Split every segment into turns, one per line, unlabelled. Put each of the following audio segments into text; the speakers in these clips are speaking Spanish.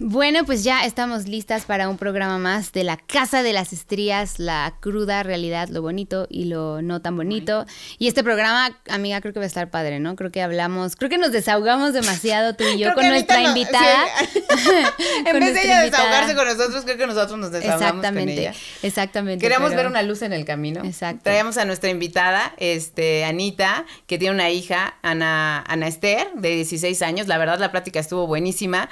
Bueno, pues ya estamos listas para un programa más de la Casa de las Estrías, la cruda realidad, lo bonito y lo no tan bonito. Y este programa, amiga, creo que va a estar padre, ¿no? Creo que hablamos, creo que nos desahogamos demasiado tú y yo con nuestra invitada.
en vez de ella desahogarse con nosotros, creo que nosotros nos desahogamos
exactamente,
con ella.
Exactamente.
Queremos ver una luz en el camino.
Exacto.
Traemos a nuestra invitada, este, Anita, que tiene una hija, Ana, Ana Esther, de 16 años. La verdad, la plática estuvo buenísima.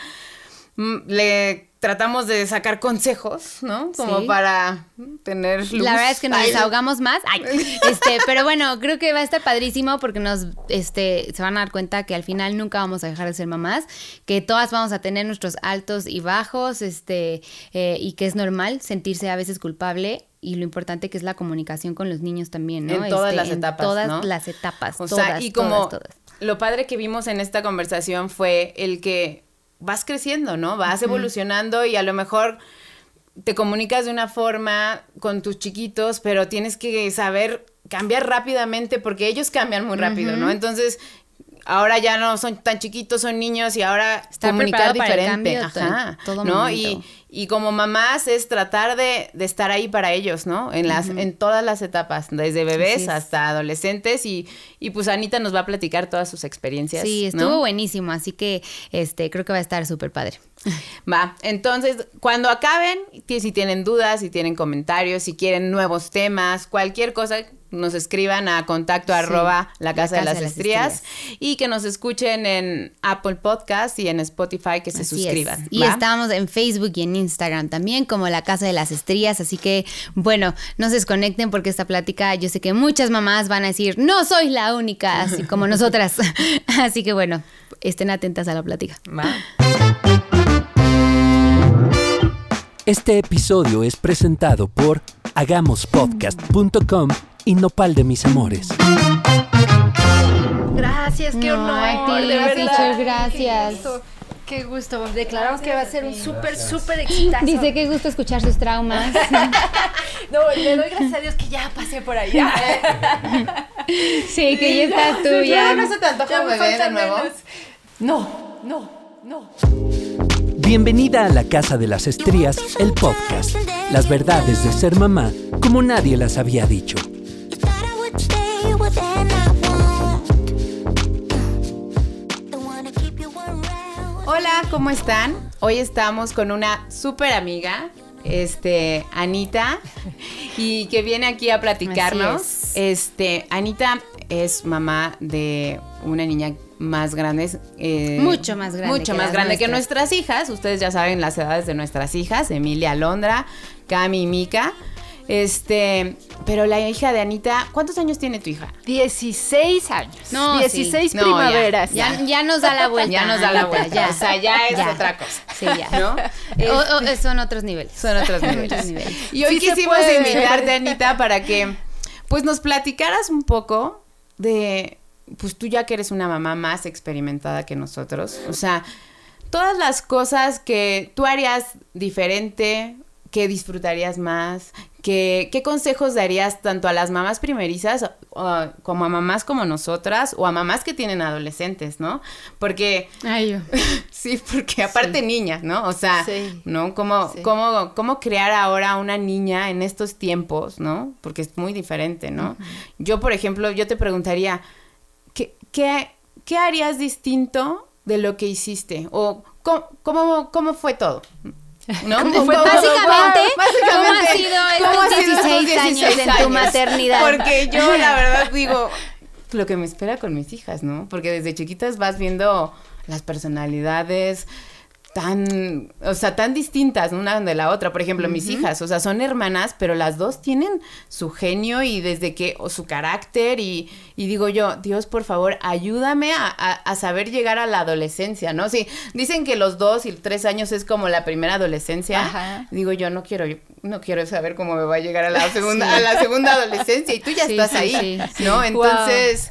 Le tratamos de sacar consejos, ¿no? Como para tener luz.
La verdad es que nos desahogamos más. Ay, este, pero bueno, creo que va a estar padrísimo porque nos, este, se van a dar cuenta que al final nunca vamos a dejar de ser mamás, que todas vamos a tener nuestros altos y bajos, este, eh, y que es normal sentirse a veces culpable y lo importante que es la comunicación con los niños también, ¿no?
En todas
Este,
las
en
etapas,
todas
¿no?
las etapas,
O
todas,
sea, y como
todas, todas.
lo padre que vimos en esta conversación fue el que vas creciendo, ¿no? Vas evolucionando y a lo mejor te comunicas de una forma con tus chiquitos, pero tienes que saber cambiar rápidamente porque ellos cambian muy rápido, ¿no? Entonces, ahora ya no son tan chiquitos, son niños y ahora
Estar
comunicar
preparado para el
diferente, ajá,
todo
¿no? Y, y como mamás es tratar de, de estar ahí para ellos, ¿no? En las, en todas las etapas, desde bebés hasta adolescentes y, y pues Anita nos va a platicar todas sus experiencias.
Sí,
¿no?
estuvo buenísimo, así que este creo que va a estar súper padre.
Va, entonces, cuando acaben, si tienen dudas, si tienen comentarios, si quieren nuevos temas, cualquier cosa, nos escriban a contacto
Sí,
arroba la
La
casa de las
de las
estrías y que nos escuchen en Apple Podcast y en Spotify que se
Así es.
suscriban.
Y
¿va?
estamos en Facebook y en Instagram también como La Casa de las Estrías, así que bueno, no se desconecten porque esta plática yo sé que muchas mamás van a decir, no soy la única, así como nosotras. así que bueno, estén atentas a la plática.
Va.
Este episodio es presentado por hagamospodcast.com y Nopal de mis amores.
Gracias, qué
No,
honor.
a ti,
de verdad.
gracias.
Qué gusto, Qué gusto. Declaramos que va a ser un súper, súper exitazo.
Dice que gusto escuchar sus traumas.
No, le doy gracias a Dios que ya pasé por ahí.
sí, que ya estás tú
Ya
ya.
no se te antoja
Ya me
bebé de nuevo.
menos. No, no, no.
Bienvenida a la Casa de las Estrías, el podcast. Las verdades de ser mamá como nadie las había dicho.
Hola, ¿cómo están? Hoy estamos con una súper amiga, este, Anita, y que viene aquí a platicarnos.
Así
Este, Anita es mamá de una niña más grande. eh,
Mucho más grande
Mucho
que
más grande que
nuestras.
nuestras hijas. Ustedes ya saben las edades de nuestras hijas, Emilia Alondra, Cami y Mica. Este, pero la hija de Anita, ¿cuántos años tiene tu hija?
16 años.
No,
16
sí. No,
primaveras.
Ya, ya nos da la vuelta.
Ya nos da la vuelta. O sea, ya es otra cosa.
Sí, ya.
¿No?
O- o- son otros niveles.
Son otros
Otros
niveles. Y hoy
Sí
quisimos invitarte, Anita, para que pues nos platicaras un poco de, pues tú ya que eres una mamá más experimentada que nosotros, o sea, todas las cosas que tú harías diferente, que disfrutarías más, qué consejos darías tanto a las mamás primerizas como a mamás como nosotras o a mamás que tienen adolescentes, ¿no? Porque
Ay, yo.
Sí, porque aparte niñas, ¿no? O sea,
Sí.
¿no? ¿Cómo,
Sí.
cómo, cómo crear ahora una niña en estos tiempos, ¿no? Porque es muy diferente, ¿no? Yo, por ejemplo, yo te preguntaría, ¿qué, qué, qué harías distinto de lo que hiciste? O ¿cómo, cómo, cómo fue todo? ¿No?
¿Cómo fue?
¿Cómo-
Básicamente,
básicamente,
¿cómo ha sido estos
¿cómo ha sido
16 años en tu maternidad?
Porque yo, la verdad, digo, lo que me espera con mis hijas, ¿no? Porque desde chiquitas vas viendo las personalidades tan, o sea, tan distintas una de la otra. Por ejemplo, mis hijas, o sea, son hermanas, pero las dos tienen su genio y desde que, o su carácter y, y digo yo, Dios, por favor, ayúdame a, a- a saber llegar a la adolescencia, ¿no? Sí, dicen que los dos y tres años es como la primera adolescencia.
Ajá.
Digo yo, no quiero, no quiero saber cómo me va a llegar a la segunda, a la segunda adolescencia y tú ya
Sí,
estás ahí,
sí,
¿no? Entonces,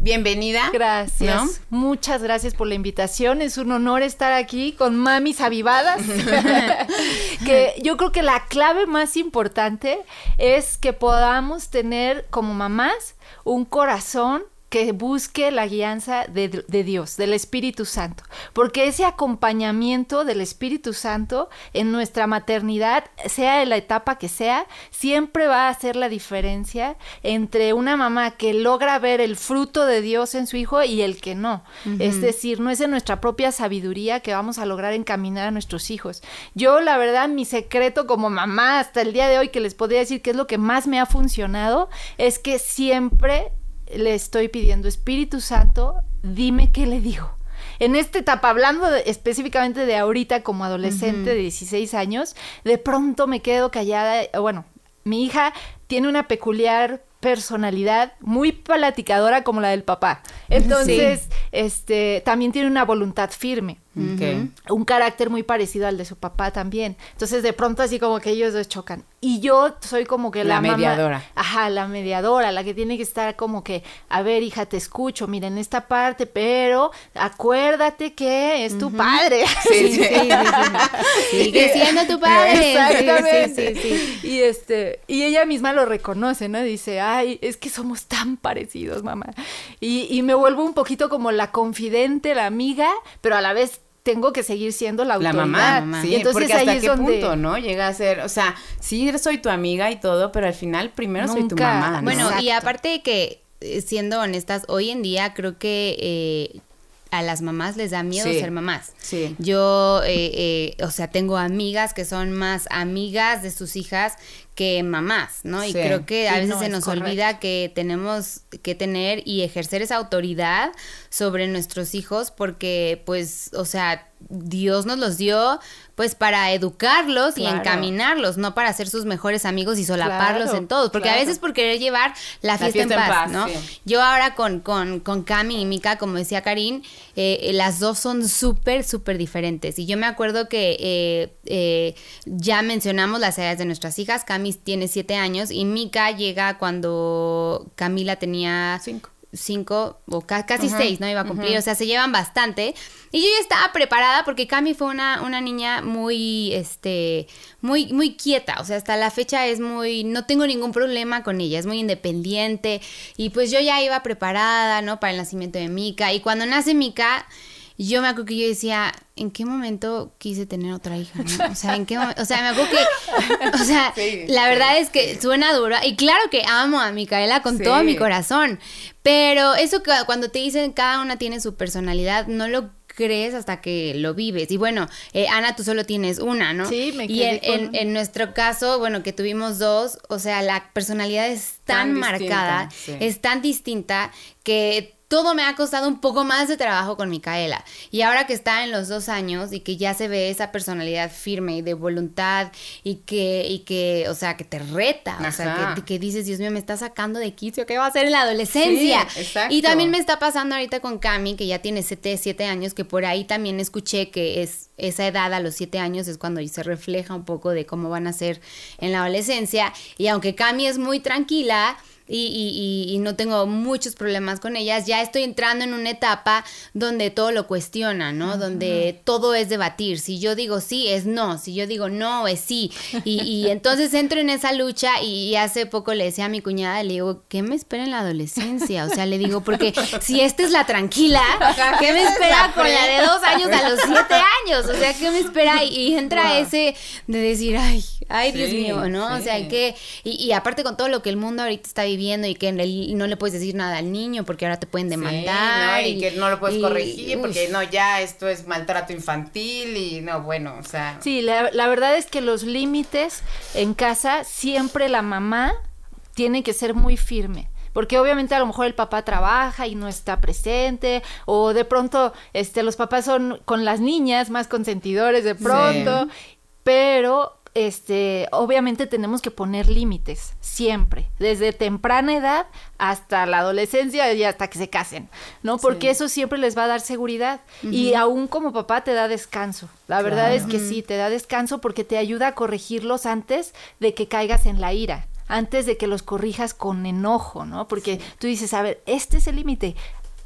bienvenida.
Gracias.
¿No?
Muchas gracias por la invitación. Es un honor estar aquí con mamis avivadas. que yo creo que la clave más importante es que podamos tener como mamás un corazón que que busque la guianza de, de Dios, del Espíritu Santo, porque ese acompañamiento del Espíritu Santo en nuestra maternidad, sea en la etapa que sea, siempre va a hacer la diferencia entre una mamá que logra ver el fruto de Dios en su hijo y el que no. Es decir, no es en nuestra propia sabiduría que vamos a lograr encaminar a nuestros hijos. Yo, la verdad, mi secreto como mamá hasta el día de hoy que les podría decir que es lo que más me ha funcionado, es que siempre le estoy pidiendo, Espíritu Santo, dime qué le digo. En esta etapa, hablando de- específicamente de ahorita como adolescente de 16 años, de pronto me quedo callada. Bueno, mi hija tiene una peculiar personalidad muy platicadora como la del papá. Entonces, este, también tiene una voluntad firme Un carácter muy parecido al de su papá también. Entonces, de pronto así como que ellos dos chocan. Y yo soy como que la,
La
mamá-
mediadora.
ajá, la mediadora, la que tiene que estar como que, a ver, hija, te escucho, mira, en esta parte, pero acuérdate que es tu padre.
Sí, sí.
Sigue siendo tu padre.
Exactamente.
Sí, sí, sí, sí.
Y este, y ella misma lo reconoce, ¿no? Dice, ay, es que somos tan parecidos, mamá. Y, y me vuelvo un poquito como la confidente, la amiga, pero a la vez tengo que seguir siendo la
La
autoridad.
mamá,
Y
sí,
entonces
porque
ahí
hasta
es
qué
donde
punto, ¿no? Llega a ser, o sea, sí soy tu amiga y todo, pero al final primero soy tu mamá, ¿no?
Bueno, y aparte de que, eh, siendo honestas, hoy en día creo que eh, a las mamás les da miedo
Sí.
ser mamás.
Sí.
Yo, eh, eh, o sea, tengo amigas que son más amigas de sus hijas que mamás, ¿no? Y creo que a
Sí,
veces
no,
se nos
correcto.
olvida que tenemos que tener y ejercer esa autoridad sobre nuestros hijos porque, pues, o sea, Dios nos los dio, pues, para educarlos y encaminarlos, no para ser sus mejores amigos y solaparlos
Claro,
en todos, porque a veces por querer llevar la fiesta, en paz, ¿no?
sí.
Yo ahora con, con, con Cami y Mika, como decía Karin, eh, las dos son súper, súper diferentes. Y yo me acuerdo que eh, eh, ya mencionamos las edades de nuestras hijas. Cami tiene siete años y Mika llega cuando Camila tenía
Cinco.
cinco o ca- casi seis, ¿no? Iba a cumplir, o sea, se llevan bastante. Y yo ya estaba preparada porque Cami fue una, una niña muy, este, muy, muy quieta, o sea, hasta la fecha es muy, no tengo ningún problema con ella, es muy independiente y pues yo ya iba preparada, ¿no? Para el nacimiento de Mika y cuando nace Mika... Yo me acuerdo que yo decía, ¿en qué momento quise tener otra hija? no? O sea, ¿en qué? O sea, me acuerdo que, o sea,
Sí,
la verdad es que suena duro. Y claro que amo a Micaela con todo mi corazón. Pero eso que cuando te dicen cada una tiene su personalidad, no lo crees hasta que lo vives. Y bueno, eh, Ana, tú solo tienes una, ¿no?
Sí, me
Y en,
con-
en- en nuestro caso, bueno, que tuvimos dos, o sea, la personalidad es tan,
Tan distinta,
marcada,
sí.
es tan distinta que todo me ha costado un poco más de trabajo con Micaela. Y ahora que está en los dos años y que ya se ve esa personalidad firme y de voluntad y que, y que o sea, que te reta, o sea, que, que dices, Dios mío, me está sacando de quicio, ¿qué va a hacer en la adolescencia?
Sí, exacto.
Y también me está pasando ahorita con Cami, que ya tiene 7, siete años, que por ahí también escuché que es esa edad a los siete años es cuando se refleja un poco de cómo van a ser en la adolescencia. Y aunque Cami es muy tranquila, y, y- y- y no tengo muchos problemas con ellas, ya estoy entrando en una etapa donde todo lo cuestiona, ¿no? Donde todo es debatir. Si yo digo sí, es no. Si yo digo no, es sí. Y, y entonces entro en esa lucha y, hace poco le decía a mi cuñada, le digo, ¿qué me espera en la adolescencia? O sea, le digo, porque si esta es la tranquila, ¿qué me espera con la de dos años a los siete años? O sea, ¿qué me espera? Y, y entra ese de decir, ay, ay, Dios mío, ¿no? O sea, que y, y aparte con todo lo que el mundo ahorita está viviendo y que en el- no le puedes decir nada al niño porque ahora te pueden
Sí,
demandar.
¿no? y, que no lo puedes
y-
corregir porque no, ya esto es maltrato infantil y no, bueno, o sea.
Sí, la, la verdad es que los límites en casa, siempre la mamá tiene que ser muy firme. Porque obviamente a lo mejor el papá trabaja y no está presente, o de pronto este, los papás son con las niñas más consentidores de pronto, pero este, obviamente tenemos que poner límites, siempre, desde temprana edad hasta la adolescencia y hasta que se casen, ¿no? Porque eso siempre les va a dar seguridad y aún como papá te da descanso. La verdad es que sí, te da descanso porque te ayuda a corregirlos antes de que caigas en la ira, antes de que los corrijas con enojo, ¿no? Porque tú dices, a ver, este es el límite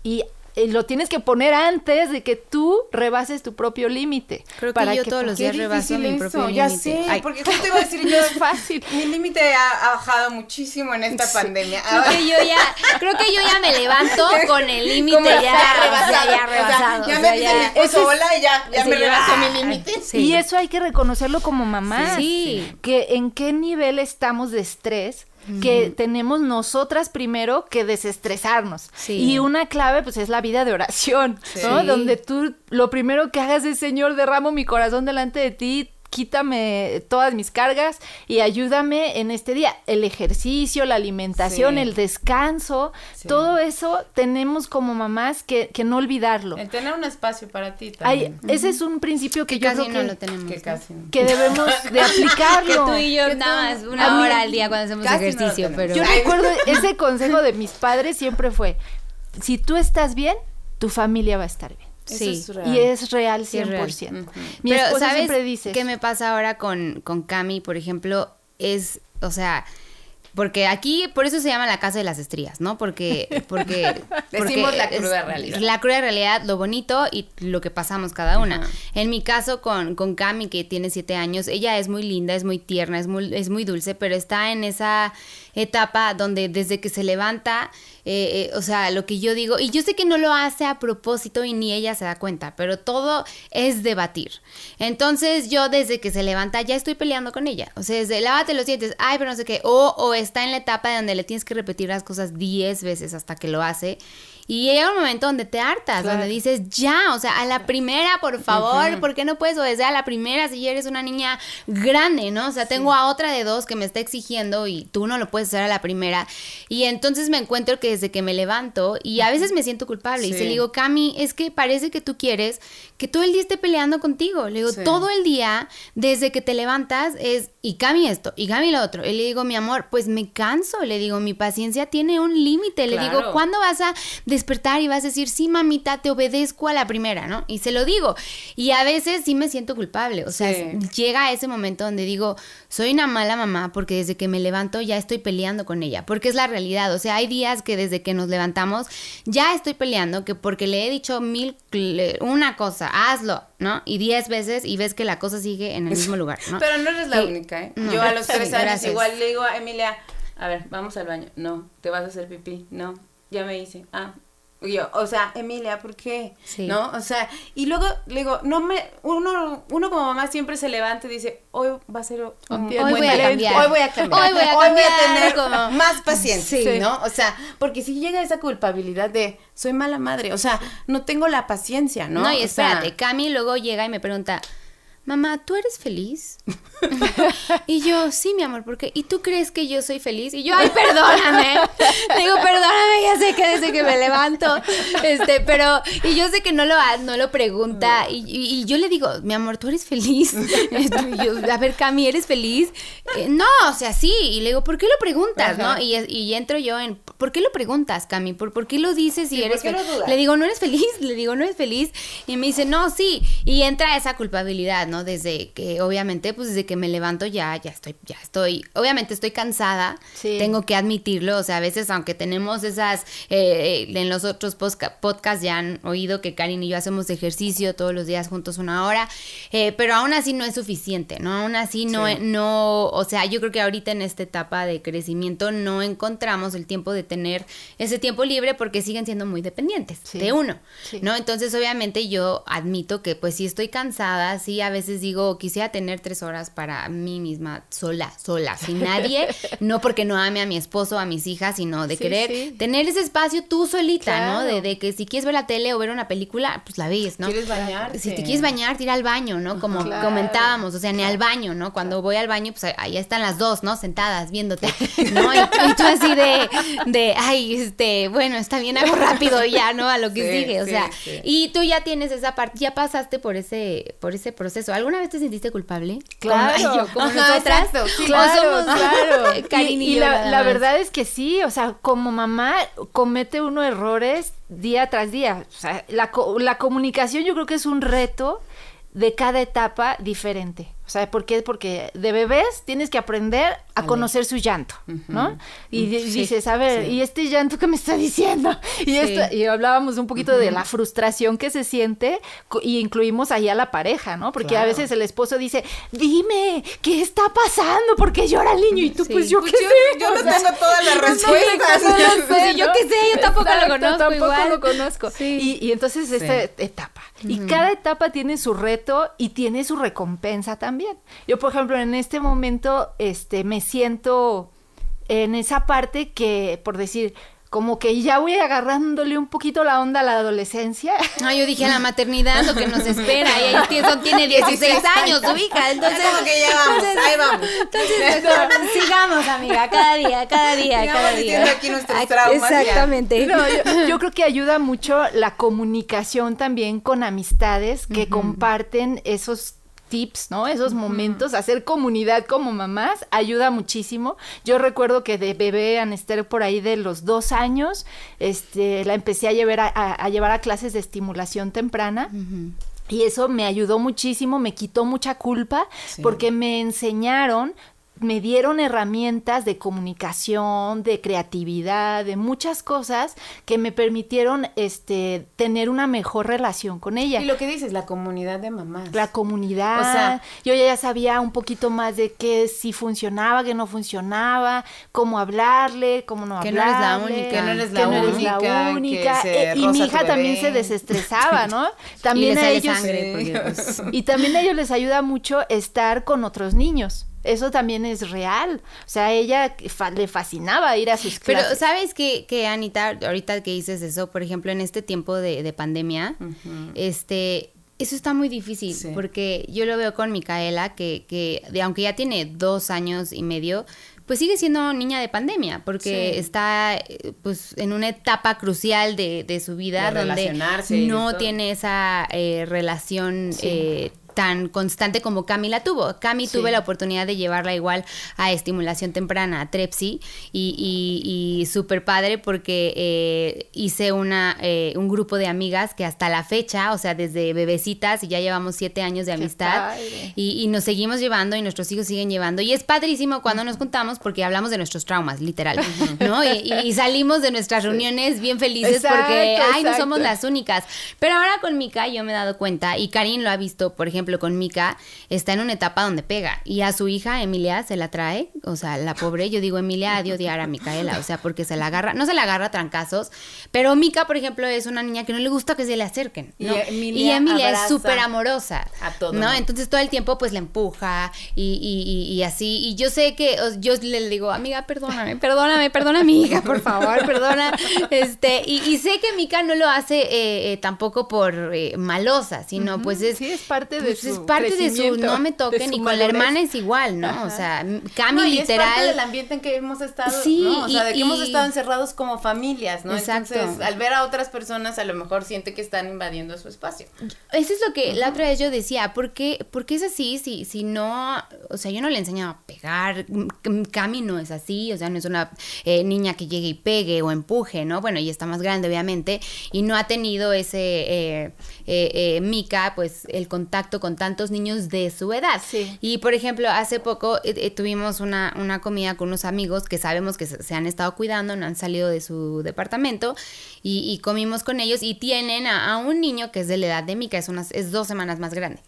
y lo tienes que poner antes de que tú rebases tu propio límite.
Creo que
para
yo todos los días rebaso mi propio
ya
límite.
sé,
Ay,
porque justo iba a decir yo,
es fácil.
mi límite ha, ha bajado muchísimo en esta pandemia.
Creo que yo ya, creo que yo ya me levanto con el límite ya,
ya
o sea,
rebasado,
ya
o sea,
rebasado.
ya
o
me
sea,
dice mi
ya-
y ya, ya me rebasó
ah,
mi límite.
sí.
Y eso hay que reconocerlo como mamás.
Sí.
Que en qué nivel estamos de estrés que tenemos nosotras primero que desestresarnos.
Sí.
Y una clave pues es la vida de oración. Donde tú lo primero que hagas es, Señor, derramo mi corazón delante de ti, quítame todas mis cargas y ayúdame en este día. El ejercicio, la alimentación,
Sí.
el descanso,
Sí.
todo eso tenemos como mamás que, que no olvidarlo.
El tener un espacio para ti
Ay,
también.
ese es un principio que
que
yo
casi
creo
no
que,
lo tenemos.
que
¿no?
casi no.
que debemos de
Que
aplicarlo.
tú y yo
Que
nada
tú-
más una
mí-
hora al día cuando hacemos
no
ejercicio, pero
Yo recuerdo ese consejo de mis padres siempre fue, si tú estás bien, tu familia va a estar bien.
Eso
sí.
es real.
Y es real
Sí, es
100%.
real.
Ujú.
Mi
Pero,
esposa
¿sabes
siempre dice,
qué me pasa ahora con, con Cami, por ejemplo? Es, o sea, porque aquí, por eso se llama la casa de las estrías, ¿no? Porque, porque,
Decimos la cruda realidad.
La cruda realidad, lo bonito y lo que pasamos cada una. En mi caso con, con Cami, que tiene siete años, ella es muy linda, es muy tierna, es muy, es muy dulce, pero está en esa etapa donde desde que se levanta, eh, eh, o sea, lo que yo digo, y yo sé que no lo hace a propósito y ni ella se da cuenta, pero todo es debatir. Entonces yo desde que se levanta ya estoy peleando con ella. O sea, desde lávate los dientes, ay, pero no sé qué, o, o está en la etapa donde le tienes que repetir las cosas 10 veces hasta que lo hace. Y llega un momento donde te hartas,
Claro.
donde dices, ya, o sea, a la primera, por favor, ¿por qué no puedes obedecer a la primera si ya eres una niña grande, ¿no? O sea, tengo a otra de dos que me está exigiendo y tú no lo puedes hacer a la primera. Y entonces me encuentro que desde que me levanto, y a veces me siento culpable, y
Sí.
se le digo, Cami, es que parece que tú quieres que todo el día esté peleando contigo. Le digo,
Sí.
todo el día, desde que te levantas, es, y Cami esto, y Cami lo otro. Y le digo, mi amor, pues me canso. Le digo, mi paciencia tiene un límite. Le digo,
Claro.
¿cuándo vas a despertar y vas a decir, sí, mamita, te obedezco a la primera, ¿no? Y se lo digo. Y a veces sí me siento culpable. O sea,
Sí.
llega ese momento donde digo, soy una mala mamá porque desde que me levanto ya estoy peleando con ella. Porque es la realidad. O sea, hay días que desde que nos levantamos ya estoy peleando, que porque le he dicho mil, una cosa, hazlo, ¿no? Y diez veces y ves que la cosa sigue en el mismo lugar, ¿no?
Pero no eres la
Sí.
única, ¿eh?
No.
Yo a los tres
Sí,
años
gracias.
igual le digo a Emilia, a ver, vamos al baño. No, te vas a hacer pipí. No, ya me hice. Ah. Y yo, o sea, Emilia, ¿por qué?
Sí.
¿No? O sea, y luego le digo, no me, uno, uno como mamá siempre se levanta y dice, hoy va a ser un
día
buen
Hoy voy a cambiar.
Hoy voy a cambiar.
Hoy voy a cambiar,
tener
como-
más paciencia,
Sí.
¿no? O sea, porque si llega esa culpabilidad de, soy mala madre, o sea, no tengo la paciencia, ¿no?
No, y
O sea,
espérate, Cami luego llega y me pregunta, mamá, ¿tú eres feliz? y yo, sí, mi amor, ¿por qué? ¿Y tú crees que yo soy feliz? Y yo, ay, perdóname. Le digo, perdóname, ya sé que desde que me levanto, este, pero, y yo sé que no lo, no lo pregunta, y, y- y yo le digo, mi amor, ¿tú eres feliz? Y yo, a ver, Cami, ¿eres feliz? "Eh, no, o sea, sí, y le digo, ¿por qué lo preguntas,
Ajá.
no? Y, y entro yo en, ¿por qué lo preguntas, Cami? ¿Por, por qué lo dices si
Sí, ¿por
eres feliz? Le digo, ¿no eres feliz? Le digo, ¿no eres feliz? Y me dice, no, sí. Y entra esa culpabilidad, ¿no? Desde que, obviamente, pues desde que me levanto ya, ya estoy, ya estoy, obviamente estoy cansada.
Sí.
Tengo que admitirlo. O sea, a veces, aunque tenemos esas, eh, en los otros podcasts ya han oído que Karin y yo hacemos ejercicio todos los días juntos una hora, eh, pero aún así no es suficiente, ¿no? Aún así no,
Sí.
no, o sea, yo creo que ahorita en esta etapa de crecimiento no encontramos el tiempo de tener ese tiempo libre porque siguen siendo muy dependientes
Sí.
de uno. ¿no? Entonces, obviamente yo admito que pues sí estoy cansada, sí, a veces digo, quisiera tener tres horas para mí misma, sola, sola, sin nadie, no porque no ame a mi esposo, a mis hijas, sino de
Sí,
querer
sí.
tener ese espacio tú solita, ¿no? De, de que si quieres ver la tele o ver una película, pues la ves, ¿no?
¿Quieres bañarte?
Si te quieres bañar, ir al baño, ¿no? Como
Claro.
comentábamos, o sea, ni al baño, ¿no? Cuando voy al baño, pues ahí están las dos, ¿no? Sentadas viéndote, ¿no? Y, y tú así de, de, ay, este, bueno, está bien, hago rápido ya, ¿no? A lo que
Sí,
sigue, o sea, y tú ya tienes esa parte, ya pasaste por ese, por ese proceso. ¿Alguna vez te sentiste culpable?
Claro.
Como, yo, como
Ajá,
nosotras.
exacto, sí.
¿O
Claro,
somos,
claro.
Karin y,
y
yo
la, verdad es que sí, o sea, como mamá comete uno errores día tras día. O sea, la, la comunicación yo creo que es un reto de cada etapa diferente. O sea, ¿por qué? Porque de bebés tienes que aprender a a conocer su llanto, ¿no? Y di- dices, a ver, ¿y este llanto qué me está diciendo? Y, esto- y hablábamos un poquito de la frustración que se siente y incluimos ahí a la pareja, ¿no? Porque a
Claro.
veces el esposo dice, dime, ¿qué está pasando? ¿Por qué llora el niño? Y tú,
Sí.
pues yo
Pues
qué
yo,
sé.
yo
o
no
sea,
tengo todas las
no
respuestas.
lo sé,
Pues, yo
¿no?
qué sé, yo tampoco lo conozco
tampoco
igual.
lo conozco.
Sí.
Y, y entonces esta etapa. Y cada etapa tiene su reto y tiene su recompensa también. Yo, por ejemplo, en este momento, este, me siento en esa parte que, por decir, como que ya voy agarrándole un poquito la onda a la adolescencia.
No, yo dije a la maternidad lo que nos espera. Y ahí tiene, son- tiene 16 años su hija. Entonces,
como que ya vamos, ahí vamos.
entonces sigamos, amiga, cada día, cada día,
Sigamos
cada día.
aquí nuestros traumas.
Exactamente.
No, yo, yo creo que ayuda mucho la comunicación también con amistades que comparten esos tips, ¿no? Esos momentos, hacer comunidad como mamás ayuda muchísimo. Yo recuerdo que de bebé Anester por ahí de los dos años, este, la empecé a llevar a, a- a llevar a clases de estimulación temprana. Y eso me ayudó muchísimo, me quitó mucha culpa,
Sí.
porque me enseñaron, me dieron herramientas de comunicación, de creatividad, de muchas cosas que me permitieron este tener una mejor relación con ella.
Y lo que dices, la comunidad de mamás.
La comunidad,
O sea-
yo ya sabía un poquito más de qué si funcionaba, qué no funcionaba, cómo hablarle, cómo no
Que no eres la
hablarle,
única.
Que no eres la
que no eres
única,
Eh, y mi hija también se desestresaba, ¿no?
y
También
le
a ellos
sangre, porque, pues,
y también a ellos les ayuda mucho estar con otros niños. Eso también es real. O sea, ella fa- le fascinaba ir a sus
Pero
clases.
sabes que, que Anita, ahorita que dices eso, por ejemplo, en este tiempo de, de pandemia, este, eso está muy difícil,
Sí.
porque yo lo veo con Micaela, que, que de, aunque ya tiene dos años y medio, pues sigue siendo niña de pandemia, porque
Sí.
está eh, pues en una etapa crucial de, de su vida
De
donde no tiene esa eh, relación eh, tan constante como Cami la tuvo. Cami
Sí.
tuve la oportunidad de llevarla igual a estimulación temprana, a Trepsi, y, y, y súper padre porque eh, hice una, eh, un grupo de amigas que hasta la fecha, o sea, desde bebecitas, y ya llevamos siete años de amistad, y, y nos seguimos llevando y nuestros hijos siguen llevando. Y es padrísimo cuando nos juntamos porque hablamos de nuestros traumas, literal, ¿no? Y, salimos de nuestras reuniones bien felices
Exacto,
porque, ay, no somos las únicas. Pero ahora con Mika yo me he dado cuenta, y Karin lo ha visto, por ejemplo, con Mika, está en una etapa donde pega. Y a su hija, Emilia, se la trae, o sea, la pobre, yo digo, Emilia ha de odiar a Micaela, o sea, porque se la agarra, no se la agarra a trancazos, pero Mika, por ejemplo, es una niña que no le gusta que se le acerquen,
Y. Emilia
Y Emilia
abraza
es súper amorosa,
a todo.
Entonces todo el tiempo pues la empuja y, y- y- y así. Y yo sé que yo le digo, amiga, perdóname, perdóname, perdona a mi hija, por favor, perdona. Este, y, y sé que Mika no lo hace eh, eh, tampoco por eh, malosa, sino pues es...
Sí, es parte de
pues,
su
es parte de su no me
de
toquen y con la hermana es igual, ¿no? O sea, Cami
No, y es parte
literal
del ambiente en que hemos estado,
Sí,
¿no? O sea, de que
y-
hemos
y-
estado encerrados como familias, ¿no?
Exacto.
Entonces, al ver a otras personas, a lo mejor siente que están invadiendo su espacio.
Eso es lo que la otra vez yo decía, ¿por qué, por qué es así? Si, si no, o sea, yo no le enseño a pegar, M- Cami no es así, o sea, no es una eh, niña que llegue y pegue o empuje, ¿no? Bueno, ella está más grande, obviamente, y no ha tenido ese, eh, eh, eh, Mika, pues, el contacto con tantos niños de su edad.
Sí.
Y, por ejemplo, hace poco eh, eh, tuvimos una, una comida con unos amigos que sabemos que se, se han estado cuidando, no han salido de su departamento, y, y comimos con ellos y tienen a, a un niño que es de la edad de Mika, es, unas, es dos semanas más grande.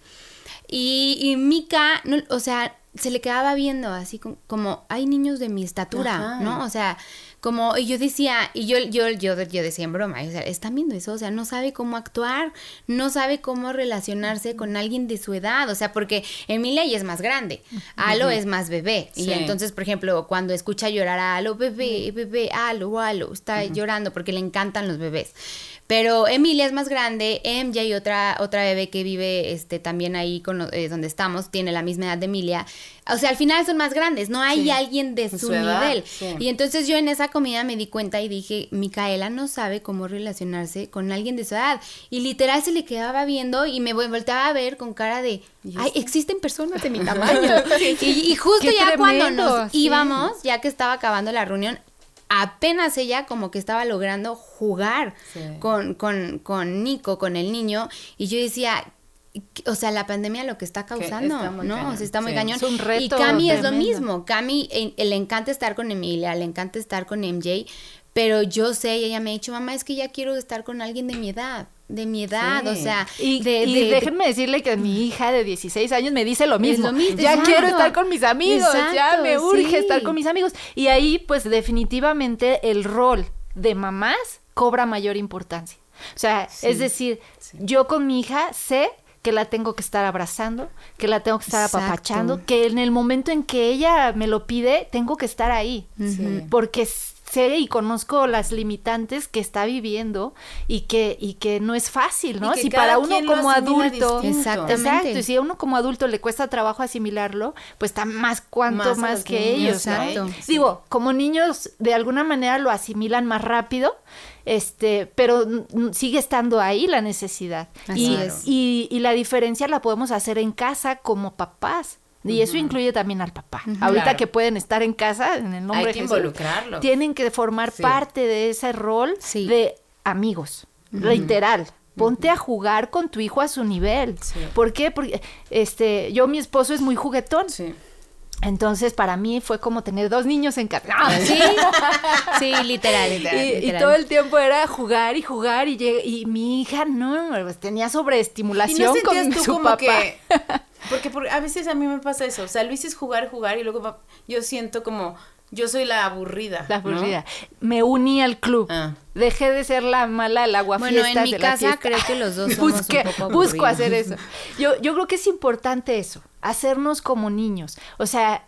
Y, y Mika, no, o sea, se le quedaba viendo así como, como, hay niños de mi estatura,
Ajá.
¿no? O sea, como, y yo decía, y yo, yo, yo, yo decía en broma, o sea, están viendo eso, o sea, no sabe cómo actuar, no sabe cómo relacionarse con alguien de su edad, o sea, porque Emilia ya es más grande, Alo es más bebé, y entonces, por ejemplo, cuando escucha llorar a Alo, bebé, bebé, Alo, Alo, está llorando porque le encantan los bebés. Pero Emilia es más grande, Em ya hay otra, otra bebé que vive este, también ahí con, eh, donde estamos, tiene la misma edad de Emilia. O sea, al final son más grandes, no hay
Sí,
alguien de su, nivel.
sí.
Y entonces yo en esa comida me di cuenta y dije, Micaela no sabe cómo relacionarse con alguien de su edad. Y literal se le quedaba viendo y me vol- volteaba a ver con cara de, ay, existen personas de mi tamaño. y, y justo
Qué
ya cuando nos
sí.
íbamos, ya que estaba acabando la reunión, apenas ella como que estaba logrando jugar
Sí.
con, con, con Nico, con el niño, y yo decía, o sea, la pandemia lo que está causando,
está muy
¿no?
cañón,
O sea, está muy
sí.
cañón.
Es un reto
y Cami es lo mismo. Cami eh, le encanta estar con Emilia, le encanta estar con MJ, pero yo sé, y ella me ha dicho, mamá, es que ya quiero estar con alguien de mi edad, de mi edad,
Sí.
o sea,
Y,
de,
y
de- de-
déjenme decirle que mi hija de 16 años me dice lo mismo.
lo mismo,
Ya
exacto.
quiero estar con mis amigos, ya me urge
sí.
estar con mis amigos. Y ahí, pues definitivamente el rol de mamás cobra mayor importancia. O sea, es decir, yo con mi hija sé que la tengo que estar abrazando, que la tengo que estar
Exacto.
apapachando, que en el momento en que ella me lo pide, tengo que estar ahí.
Sí.
Porque sé y conozco las limitantes que está viviendo y que, y que no es fácil, ¿no? Si para uno como adulto.
Exactamente.
Exacto, y si a uno como adulto le cuesta trabajo asimilarlo, pues está más cuanto
Más
que
niños,
ellos, ¿no?
Sí.
Digo, como niños de alguna manera lo asimilan más rápido, este, pero sigue estando ahí la necesidad.
Así
y,
es.
y, y la diferencia la podemos hacer en casa como papás. Y eso incluye también al papá. Ahorita
Claro.
que pueden estar en casa, en el nombre
Hay
de
que
Jesús,
involucrarlos.
tienen que formar
Sí.
parte de ese rol
Sí.
de amigos, literal. Ponte a jugar con tu hijo a su nivel.
Sí.
¿Por qué? Porque este, yo mi esposo es muy juguetón.
Sí.
Entonces, para mí fue como tener dos niños en casa. ¡No!
Sí, sí, literal,
Y,
literal,
y todo el tiempo era jugar y jugar y, y mi hija no, pues, tenía
Y
sobreestimulación
no sentías
con
tú
su
como
papá.
que porque, por- a veces a mí me pasa eso, o sea, Luis es jugar, jugar y luego yo siento como yo soy la aburrida.
La
¿no?
aburrida. Me uní al club.
Ah.
Dejé de ser la mala, el agua
Bueno, en mi casa creo que los dos somos un
Busqué-
poco
Busco hacer eso. Yo, yo creo que es importante eso, hacernos como niños. O sea,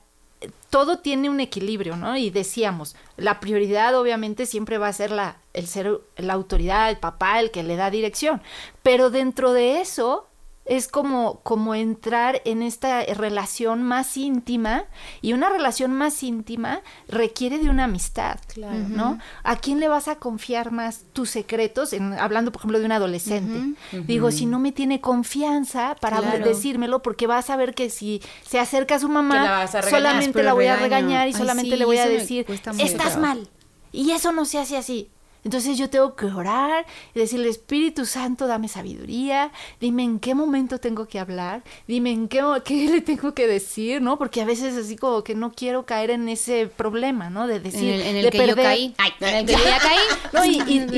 todo tiene un equilibrio, ¿no? Y decíamos, la prioridad obviamente siempre va a ser la, el ser la autoridad, el papá, el que le da dirección. Pero dentro de eso es como, como entrar en esta relación más íntima y una relación más íntima requiere de una amistad,
Claro.
¿no? ¿A quién le vas a confiar más tus secretos? En- hablando, por ejemplo, de un adolescente. Digo, si no me tiene confianza para
Claro.
decírmelo, porque va a saber que si se acerca a su mamá,
la a regañar,
solamente la voy a regañar y
Ay,
solamente
sí,
le voy a decir, estás
trabajo".
mal. Y eso no se hace así. Entonces yo tengo que orar y decirle, Espíritu Santo, dame sabiduría, dime en qué momento tengo que hablar, dime en qué, qué le tengo que decir, ¿no? Porque a veces así como que no quiero caer en ese problema, ¿no? De
En
decir,
el, en el
de
que yo caí. Ay, en el que yo ya caí.
No, y, y-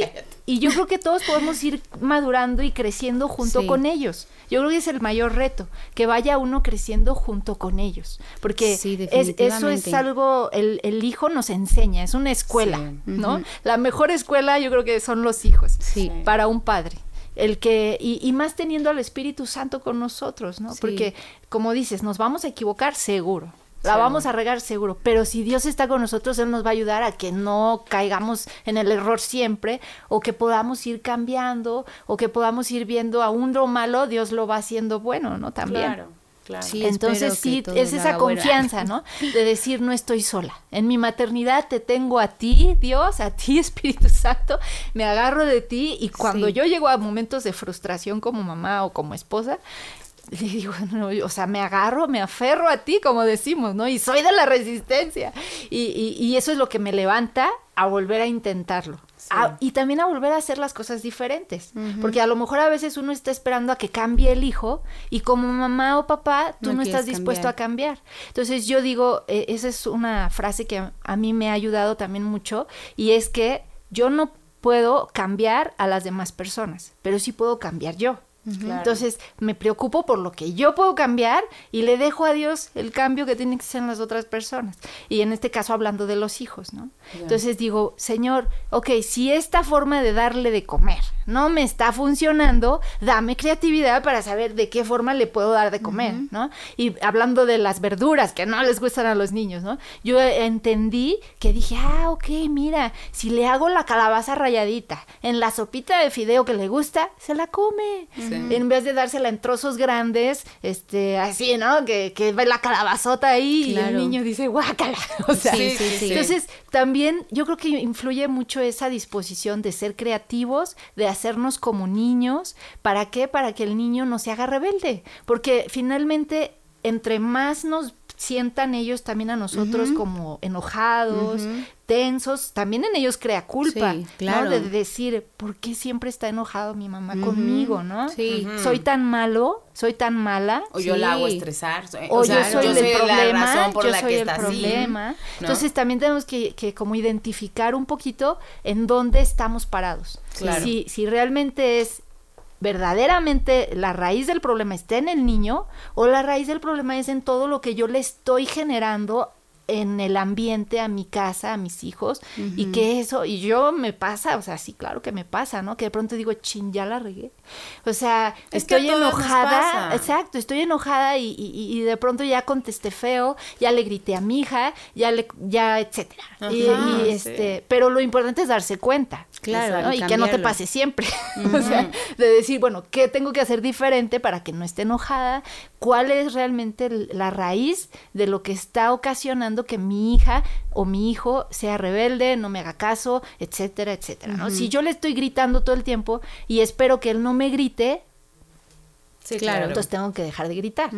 y- y yo creo que todos podemos ir madurando y creciendo junto
Sí.
con ellos. Yo creo que es el mayor reto, que vaya uno creciendo junto con ellos. Porque
Sí,
es, eso es algo, el, el hijo nos enseña, es una escuela,
Sí.
¿no? La mejor escuela yo creo que son los hijos
Sí.
para un padre. El que, y, y más teniendo al Espíritu Santo con nosotros, ¿no?
Sí.
Porque, como dices, nos vamos a equivocar seguro. La
Sí.
vamos a regar seguro, pero si Dios está con nosotros, Él nos va a ayudar a que no caigamos en el error siempre, o que podamos ir cambiando, o que podamos ir viendo aún lo malo, Dios lo va haciendo bueno, ¿no? También.
Claro, claro.
Sí,
Entonces sí, es esa confianza, ¿no? De decir, no estoy sola. En mi maternidad te tengo a ti, Dios, a ti, Espíritu Santo. Me agarro de ti y cuando
Sí.
yo llego a momentos de frustración como mamá o como esposa, le digo, no, o sea, me agarro, me aferro a ti, como decimos, ¿no? Y soy de la resistencia. Y, y- y eso es lo que me levanta a volver a intentarlo. A- y también a volver a hacer las cosas diferentes. Porque a lo mejor a veces uno está esperando a que cambie el hijo y como mamá o papá, tú
No
no, estás dispuesto a cambiar. Entonces yo digo, eh, esa es una frase que a, a mí me ha ayudado también mucho y es que yo no puedo cambiar a las demás personas, pero sí puedo cambiar yo.
Claro.
Entonces me preocupo por lo que yo puedo cambiar y le dejo a Dios el cambio que tienen que ser en las otras personas. Y en este caso hablando de los hijos, ¿no? Entonces digo, Señor, ok, si esta forma de darle de comer no me está funcionando, dame creatividad para saber de qué forma le puedo dar de comer, ¿no? Y hablando de las verduras que no les gustan a los niños, ¿no? Yo entendí que dije, ah, ok, mira, si le hago la calabaza rayadita en la sopita de fideo que le gusta, se la come. En vez de dársela en trozos grandes, este, así, ¿no? Que, que ve la calabazota ahí y el niño dice, guácala. O sea,
Sí, sí, sí.
entonces también yo creo que influye mucho esa disposición de ser creativos, de hacernos como niños. ¿Para qué? Para que el niño no se haga rebelde. Porque finalmente, entre más nos sientan ellos también a nosotros como enojados, tensos, también en ellos crea culpa,
Sí,
¿no?
claro.
De decir, ¿por qué siempre está enojado mi mamá conmigo, no?
Sí.
Soy tan malo, soy tan mala.
O yo la hago estresar. soy-
O,
sea,
yo soy el
la
problema,
razón por
yo
la
soy
que
el
está así,
problema.
¿no?
Entonces también tenemos que, que como identificar un poquito en dónde estamos parados.
Claro.
Si, si realmente es verdaderamente la raíz del problema está en el niño o la raíz del problema es en todo lo que yo le estoy generando en el ambiente a mi casa, a mis hijos, y que eso, y yo me pasa, o sea, sí, claro que me pasa, ¿no? Que de pronto digo, chin, ya la regué. O sea,
Es
estoy enojada, exacto, estoy enojada y, y- y de pronto ya contesté feo, ya le grité a mi hija, ya le, ya, etcétera. Y,
Ajá,
y,
sí.
este, pero lo importante es darse cuenta.
Claro,
¿no?
y
que no te pase siempre. o sea, de decir, bueno, ¿qué tengo que hacer diferente para que no esté enojada? ¿Cuál es realmente la raíz de lo que está ocasionando que mi hija o mi hijo sea rebelde, no me haga caso, etcétera, etcétera? ¿no? Si yo le estoy gritando todo el tiempo y espero que él no me grite,
Sí,
Claro.
entonces tengo que dejar de gritar.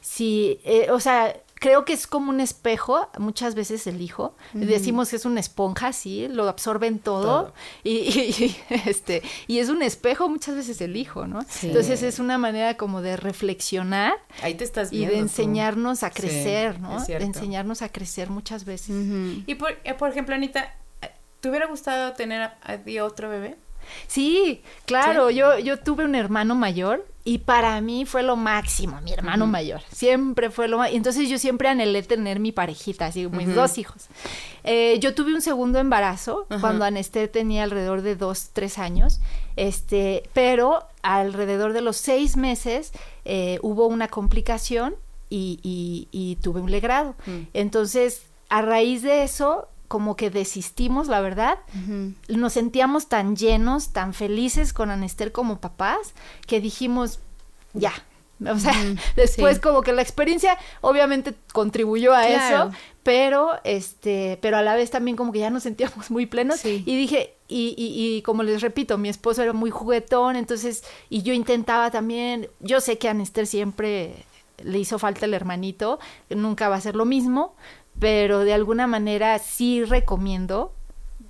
Si, eh, o sea, creo que es como un espejo, muchas veces el hijo, decimos que es una esponja, sí, lo absorben todo,
Todo.
Y, y- y, este, y es un espejo muchas veces el hijo, ¿no?
Sí.
Entonces es una manera como de reflexionar
Ahí te estás
y de
tú.
enseñarnos a
Sí,
crecer, ¿no?
es
De enseñarnos a crecer muchas veces.
Y por, eh, por ejemplo, Anita, ¿te hubiera gustado tener a, a otro bebé?
Sí, claro, yo, yo tuve un hermano mayor y para mí fue lo máximo, mi hermano mayor. Siempre fue lo más. Entonces yo siempre anhelé tener mi parejita, así, mis dos hijos. Eh, yo tuve un segundo embarazo cuando Anesté tenía alrededor de dos, tres años, este, pero alrededor de los seis meses eh, hubo una complicación y, y- y tuve un legrado. Entonces, a raíz de eso, como que desistimos, la verdad. Nos sentíamos tan llenos, tan felices con Anester como papás, que dijimos, ya. O sea, después
sí.
como que la experiencia obviamente contribuyó a
Claro.
eso, pero este, pero a la vez también como que ya nos sentíamos muy plenos.
Sí.
Y dije, y, y, y como les repito, mi esposo era muy juguetón, entonces, y yo intentaba también, yo sé que a Anester siempre le hizo falta el hermanito, nunca va a ser lo mismo, pero de alguna manera sí recomiendo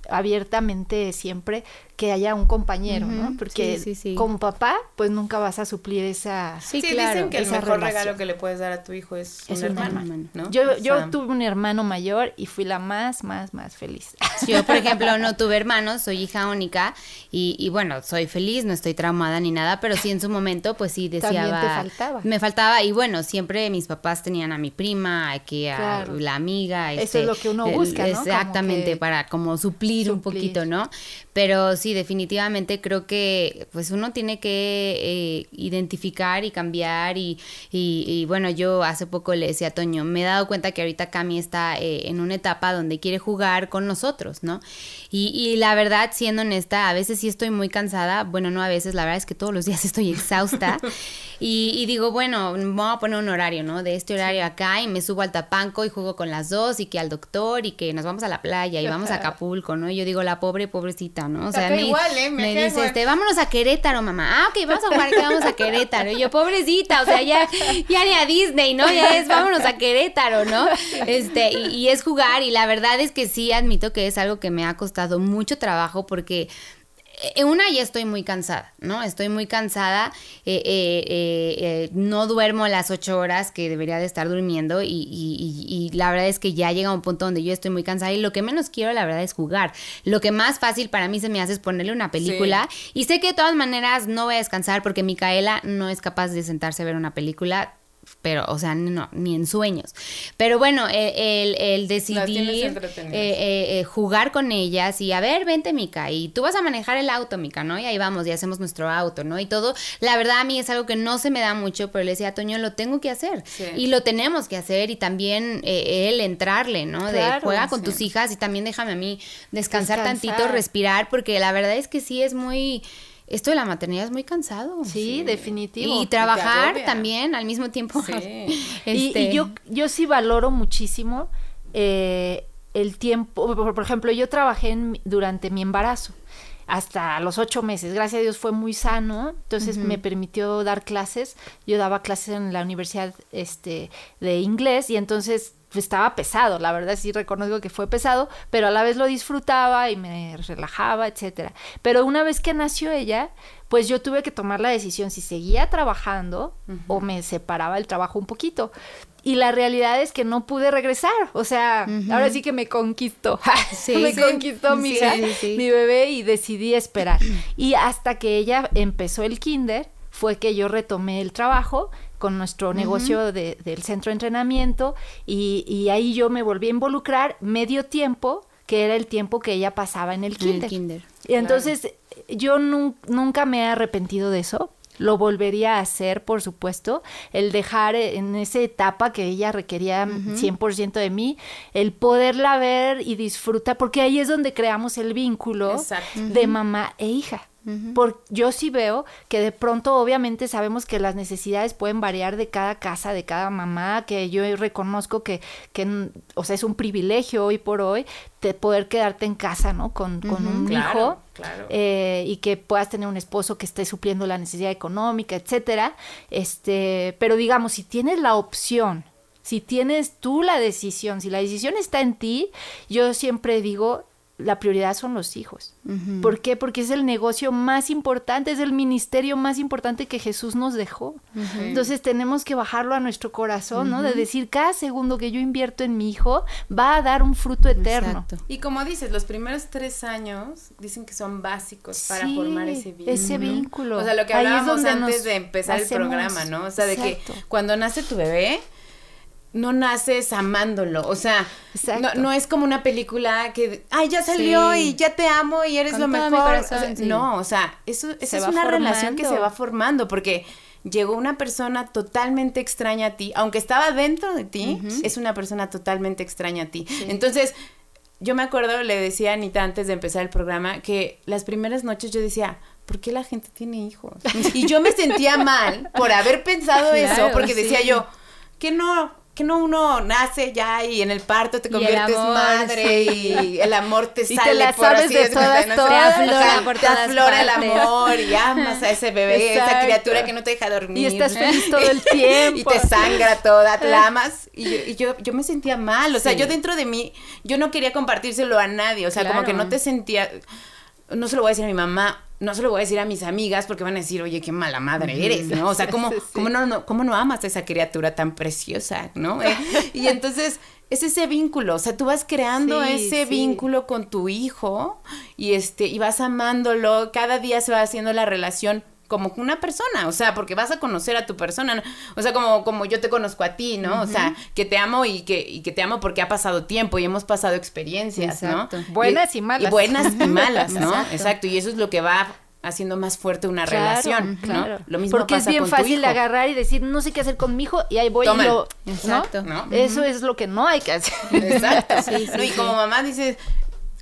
abiertamente siempre que haya un compañero, ¿no? Porque
sí, sí, sí.
como papá, pues nunca vas a suplir esa...
Sí,
Sí,
claro.
dicen que el mejor
relación.
regalo que le puedes dar a tu hijo es,
Es
un
un
hermano,
hermano.
¿no?
Yo,
O
yo
sea,
tuve un hermano mayor y fui la más, más, más feliz.
Yo, por ejemplo, no tuve hermanos, soy hija única y, y bueno, soy feliz, no estoy traumada ni nada, pero sí en su momento, pues sí deseaba.
También te faltaba.
Me faltaba y bueno, siempre mis papás tenían a mi prima, aquí a
Claro.
la amiga.
Eso
este,
es lo que uno
el-
busca, ¿no? Como
Exactamente,
que
para como suplir, un
suplir.
poquito, ¿no? Pero sí, definitivamente creo que pues uno tiene que eh, identificar y cambiar y, y, y, bueno, yo hace poco le decía a Toño, me he dado cuenta que ahorita Cami está eh, en una etapa donde quiere jugar con nosotros, ¿no? Y, y la verdad, siendo honesta, a veces sí estoy muy cansada, bueno, no a veces, la verdad es que todos los días estoy exhausta y, y digo, bueno, voy a poner un horario, ¿no? De este horario acá y me subo al tapanco y juego con las dos y que al doctor y que nos vamos a la playa y vamos a Acapulco, ¿no? Y yo digo, la pobre, pobrecita, ¿no? O sea, me,
igual, ¿eh? Me
me
quedo
dice, este, vámonos a Querétaro, mamá. Ah, ok, vamos a jugar, que vamos a Querétaro. Y yo, pobrecita, o sea, ya, ya ni a Disney, ¿no? Ya es, vámonos a Querétaro, ¿no? Este, y, y es jugar, y la verdad es que sí admito que es algo que me ha costado mucho trabajo porque una ya estoy muy cansada, ¿no? Estoy muy cansada, eh, eh, eh, no duermo las ocho horas que debería de estar durmiendo y, y- y- y la verdad es que ya llega un punto donde yo estoy muy cansada y lo que menos quiero la verdad es jugar. Lo que más fácil para mí se me hace es ponerle una película y sé que de todas maneras no voy a descansar porque Micaela no es capaz de sentarse a ver una película. Pero, o sea, no, ni en sueños. Pero bueno, el, el- el decidir eh, eh, eh, jugar con ellas y a ver, vente Mica, y tú vas a manejar el auto, Mica, ¿no? Y ahí vamos y hacemos nuestro auto, ¿no? Y todo, la verdad a mí es algo que no se me da mucho, pero le decía a Toño, lo tengo que hacer.
Sí.
Y lo tenemos que hacer y también eh, él entrarle, ¿no? de juega con
sí.
tus hijas y también déjame a mí descansar,
Descansar.
tantito, respirar, porque la verdad es que sí es muy... Esto de la maternidad es muy cansado.
Sí, definitivo.
Y trabajar también al mismo tiempo.
Sí.
Y,
Este,
y yo, yo sí valoro muchísimo eh, el tiempo. Por, por ejemplo, yo trabajé en mi- durante mi embarazo. hasta los ocho meses. Gracias a Dios fue muy sano, entonces me permitió dar clases. Yo daba clases en la universidad este, de inglés y entonces estaba pesado, la verdad sí reconozco que fue pesado, pero a la vez lo disfrutaba y me relajaba, etcétera. Pero una vez que nació ella, pues yo tuve que tomar la decisión si seguía trabajando o me separaba del trabajo un poquito. Y la realidad es que no pude regresar. O sea, ahora sí que me conquistó.
Sí,
me
sí.
conquistó
Sí,
mi bebé, y decidí esperar. Y hasta que ella empezó el kinder, fue que yo retomé el trabajo con nuestro negocio de- del centro de entrenamiento y, y ahí yo me volví a involucrar medio tiempo, que era el tiempo que ella pasaba en el
En el
kinder.
kinder.
Y entonces yo nun- nunca me he arrepentido de eso. Lo volvería a hacer, por supuesto, el dejar en esa etapa que ella requería 100% de mí, el poderla ver y disfrutar, porque ahí es donde creamos el vínculo
Exacto.
de mamá e hija. Por, yo sí veo que de pronto obviamente sabemos que las necesidades pueden variar de cada casa, de cada mamá, que yo reconozco que, que o sea, es un privilegio hoy por hoy de poder quedarte en casa, ¿no? Con, con un
Claro,
hijo
claro.
eh, y que puedas tener un esposo que esté supliendo la necesidad económica, etcétera. Este, pero digamos, si tienes la opción, si tienes tú la decisión, si la decisión está en ti, yo siempre digo, la prioridad son los hijos. ¿Por qué? Porque es el negocio más importante, es el ministerio más importante que Jesús nos dejó. Entonces tenemos que bajarlo a nuestro corazón, ¿no? De decir, cada segundo que yo invierto en mi hijo va a dar un fruto eterno.
Exacto.
Y como dices, los primeros tres años dicen que son básicos para formar ese vínculo.
ese vínculo.
O sea, lo que hablábamos antes de empezar el programa, ¿no? O sea, de
Exacto.
que cuando nace tu bebé, no naces amándolo. O sea, no, no es como una película que, ay, ya salió
Sí.
y ya te amo y eres
Con
lo mejor.
corazón,
O sea,
sí.
No, o sea, eso, esa
Se
es una relación que se va formando porque llegó una persona totalmente extraña a ti, aunque estaba dentro de ti, es una persona totalmente extraña a ti. Entonces, yo me acuerdo, le decía a Anita antes de empezar el programa, que las primeras noches yo decía, ¿por qué la gente tiene hijos? Y yo me sentía mal por haber pensado eso, porque decía yo, que no, que no uno nace ya y en el parto te
Y
conviertes
amor,
madre
sí.
y el amor te
te
sale
la
por
sabes
así
de todas,
¿no?
todas,
Te
aflora
te el amor y amas a ese bebé, esa
Exacto.
criatura que no te deja dormir.
Y estás feliz todo el tiempo.
y te sangra toda, te la amas. Y, yo, y yo, yo me sentía mal, o sea,
Sí.
yo dentro de mí, yo no quería compartírselo a nadie, o sea, como que no te sentía, no se lo voy a decir a mi mamá, no se lo voy a decir a mis amigas porque van a decir, oye, qué mala madre eres, ¿no? O sea, ¿cómo,
Sí,
cómo no, no, cómo no amas a esa criatura tan preciosa, ¿no? Eh, y entonces es ese vínculo, o sea, tú vas creando
Sí,
ese
sí.
vínculo con tu hijo y este y vas amándolo, cada día se va haciendo la relación como una persona, o sea, porque vas a conocer a tu persona, ¿no? o sea, como, como yo te conozco a ti, ¿no? O sea, que te amo y que, y que te amo porque ha pasado tiempo y hemos pasado experiencias,
Exacto.
¿no?
Buenas y malas.
Y buenas y malas, ¿no?
Exacto.
Exacto. y eso es lo que va haciendo más fuerte una
Claro,
relación,
claro.
¿no? Lo mismo
Porque
pasa
es bien
con tu
fácil
hijo.
agarrar y decir, no sé qué hacer con mi hijo, y ahí voy y
Tómalo.
lo. ¿no?
Exacto.
¿no?
Eso es lo que no hay que hacer.
Exacto.
Sí, sí,
¿no? Y
sí.
como mamá dices,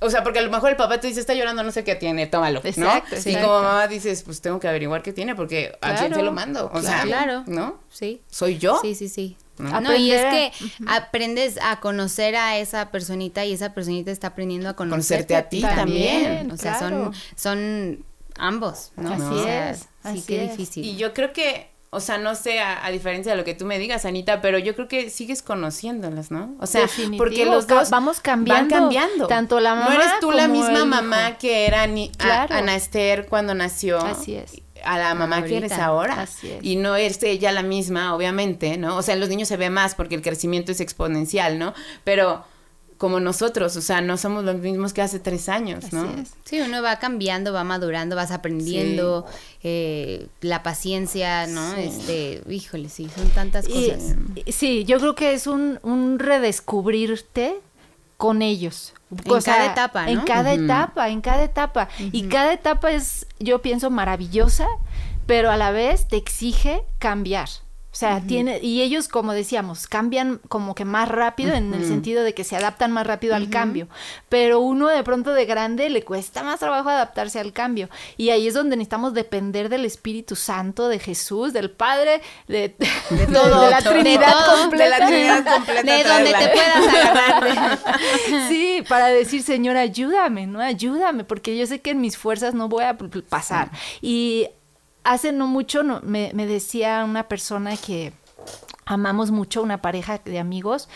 o sea, porque a lo mejor el papá te dice, está llorando, no sé qué tiene, tómalo, ¿no?
Exacto,
Y como mamá dices, pues tengo que averiguar qué tiene, porque a quién
Claro,
se lo mando. O sea,
claro.
¿no?
Sí.
¿Soy yo?
Sí, sí, sí.
¿No?
No, y es que aprendes a conocer a esa personita y esa personita está aprendiendo a conocerte
Conocerte a ti también,
O sea,
claro.
son, son ambos, ¿no?
Así
O sea,
es,
Sí,
así
qué
es.
difícil.
Y yo creo que, o sea, no sé, a, a diferencia de lo que tú me digas, Anita, pero yo creo que sigues conociéndolas, ¿no? O sea,
Definitivo,
porque los dos
vamos cambiando,
Van cambiando.
tanto la
No
mamá
eres tú la misma mamá
hijo.
que era ni, a-. Ana Esther cuando nació.
Así es.
A la mamá que eres ahora.
Así es.
Y no es ella la misma, obviamente, ¿no? O sea, en los niños se ve más porque el crecimiento es exponencial, ¿no? Pero como nosotros, o sea, no somos los mismos que hace tres años, ¿no?
Así es.
Sí, uno va cambiando, va madurando, vas aprendiendo, eh, la paciencia, ¿no? Este, híjole, sí, son tantas cosas.
y- sí, yo creo que es un, un redescubrirte con ellos.
En cada etapa, ¿no?
En cada etapa, en cada etapa. Y cada etapa es, yo pienso, maravillosa, pero a la vez te exige cambiar. O sea, tiene, y ellos, como decíamos, cambian como que más rápido en el sentido de que se adaptan más rápido al cambio. Pero uno de pronto de grande le cuesta más trabajo adaptarse al cambio. Y ahí es donde necesitamos depender del Espíritu Santo, de Jesús, del Padre, de, de,
todo,
de la. Trinidad
todo,
completa.
de la Trinidad completa
De donde te puedas agarrar.
Sí, para decir, Señor, ayúdame, ¿no? Ayúdame, porque yo sé que en mis fuerzas no voy a pasar. Y hace no mucho no- me, me decía una persona que amamos mucho, una pareja de amigos,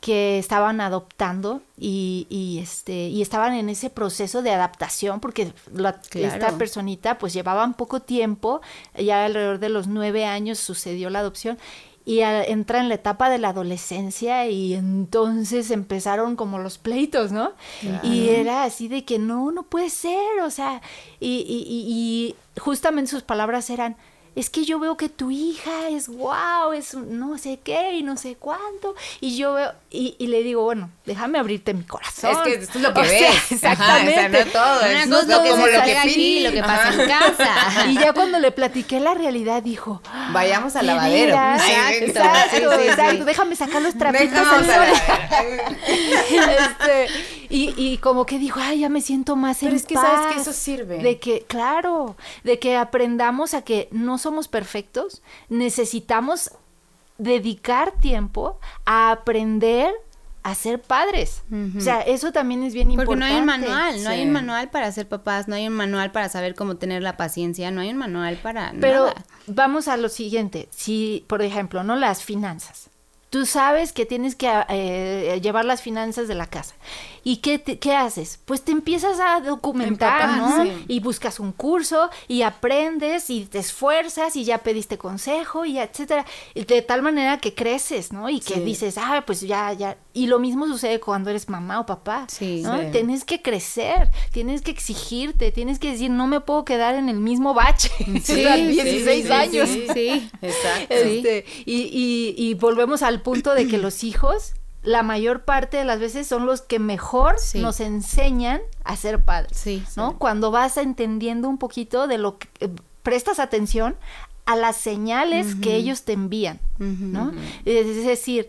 que estaban adoptando y, y, este y estaban en ese proceso de adaptación porque la-
Claro.
esta personita pues llevaban poco tiempo ya alrededor de los nueve años sucedió la adopción y a- entra en la etapa de la adolescencia y entonces empezaron como los pleitos, ¿no? Y era así de que no, no puede ser, o sea, y, y- y- y justamente sus palabras eran, es que yo veo que tu hija es wow, es un no sé qué y no sé cuánto, y yo veo, y, y le digo, bueno, déjame abrirte mi corazón.
Es que esto es lo que
O sea,
ves.
exactamente.
Ajá, o sea, no todo.
Una
es
cosa
lo-
que
como
se
lo
salga
que
aquí, lo que pasa en casa.
Y ya cuando le platiqué la realidad, dijo,
Vayamos al
"¿De
lavadero. Ay,
exacto,
sí, sí, sí.
exacto, déjame sacar los trapitos al
a
sol.
la-
Este, y, y como que dijo, ay, ya me siento más
Pero
en
es que sabes que
paz".
eso sirve.
De que, claro, de que aprendamos a que no somos perfectos, necesitamos dedicar tiempo a aprender a ser padres. O sea, eso también es bien
Porque no
importante.
hay un manual, no hay un manual para ser papás, no hay un manual para saber cómo tener la paciencia, no hay un manual para
Pero
nada.
vamos a lo siguiente, si, por ejemplo, no las finanzas. Tú sabes que tienes que eh, llevar las finanzas de la casa. ¿Y qué, te- qué haces? Pues te empiezas a documentar, ¿no?
sí.
Y buscas un curso y aprendes y te esfuerzas y ya pediste consejo y etcétera. De tal manera que creces, ¿no? Y que
Sí.
dices, ah, pues ya, ya. Y lo mismo sucede cuando eres mamá o papá.
Sí.
¿no?
Sí.
Tienes que crecer, tienes que exigirte, tienes que decir, no me puedo quedar en el mismo bache.
Sí,
durante
sí,
16
sí,
años.
sí.
Sí.
Exacto.
Este, y, y- y volvemos al punto de que los hijos, la mayor parte de las veces son los que mejor
Sí.
nos enseñan a ser padres.
Sí,
¿no? Cuando vas entendiendo un poquito de lo que eh, prestas atención a las señales que ellos te envían, ¿no? Es decir,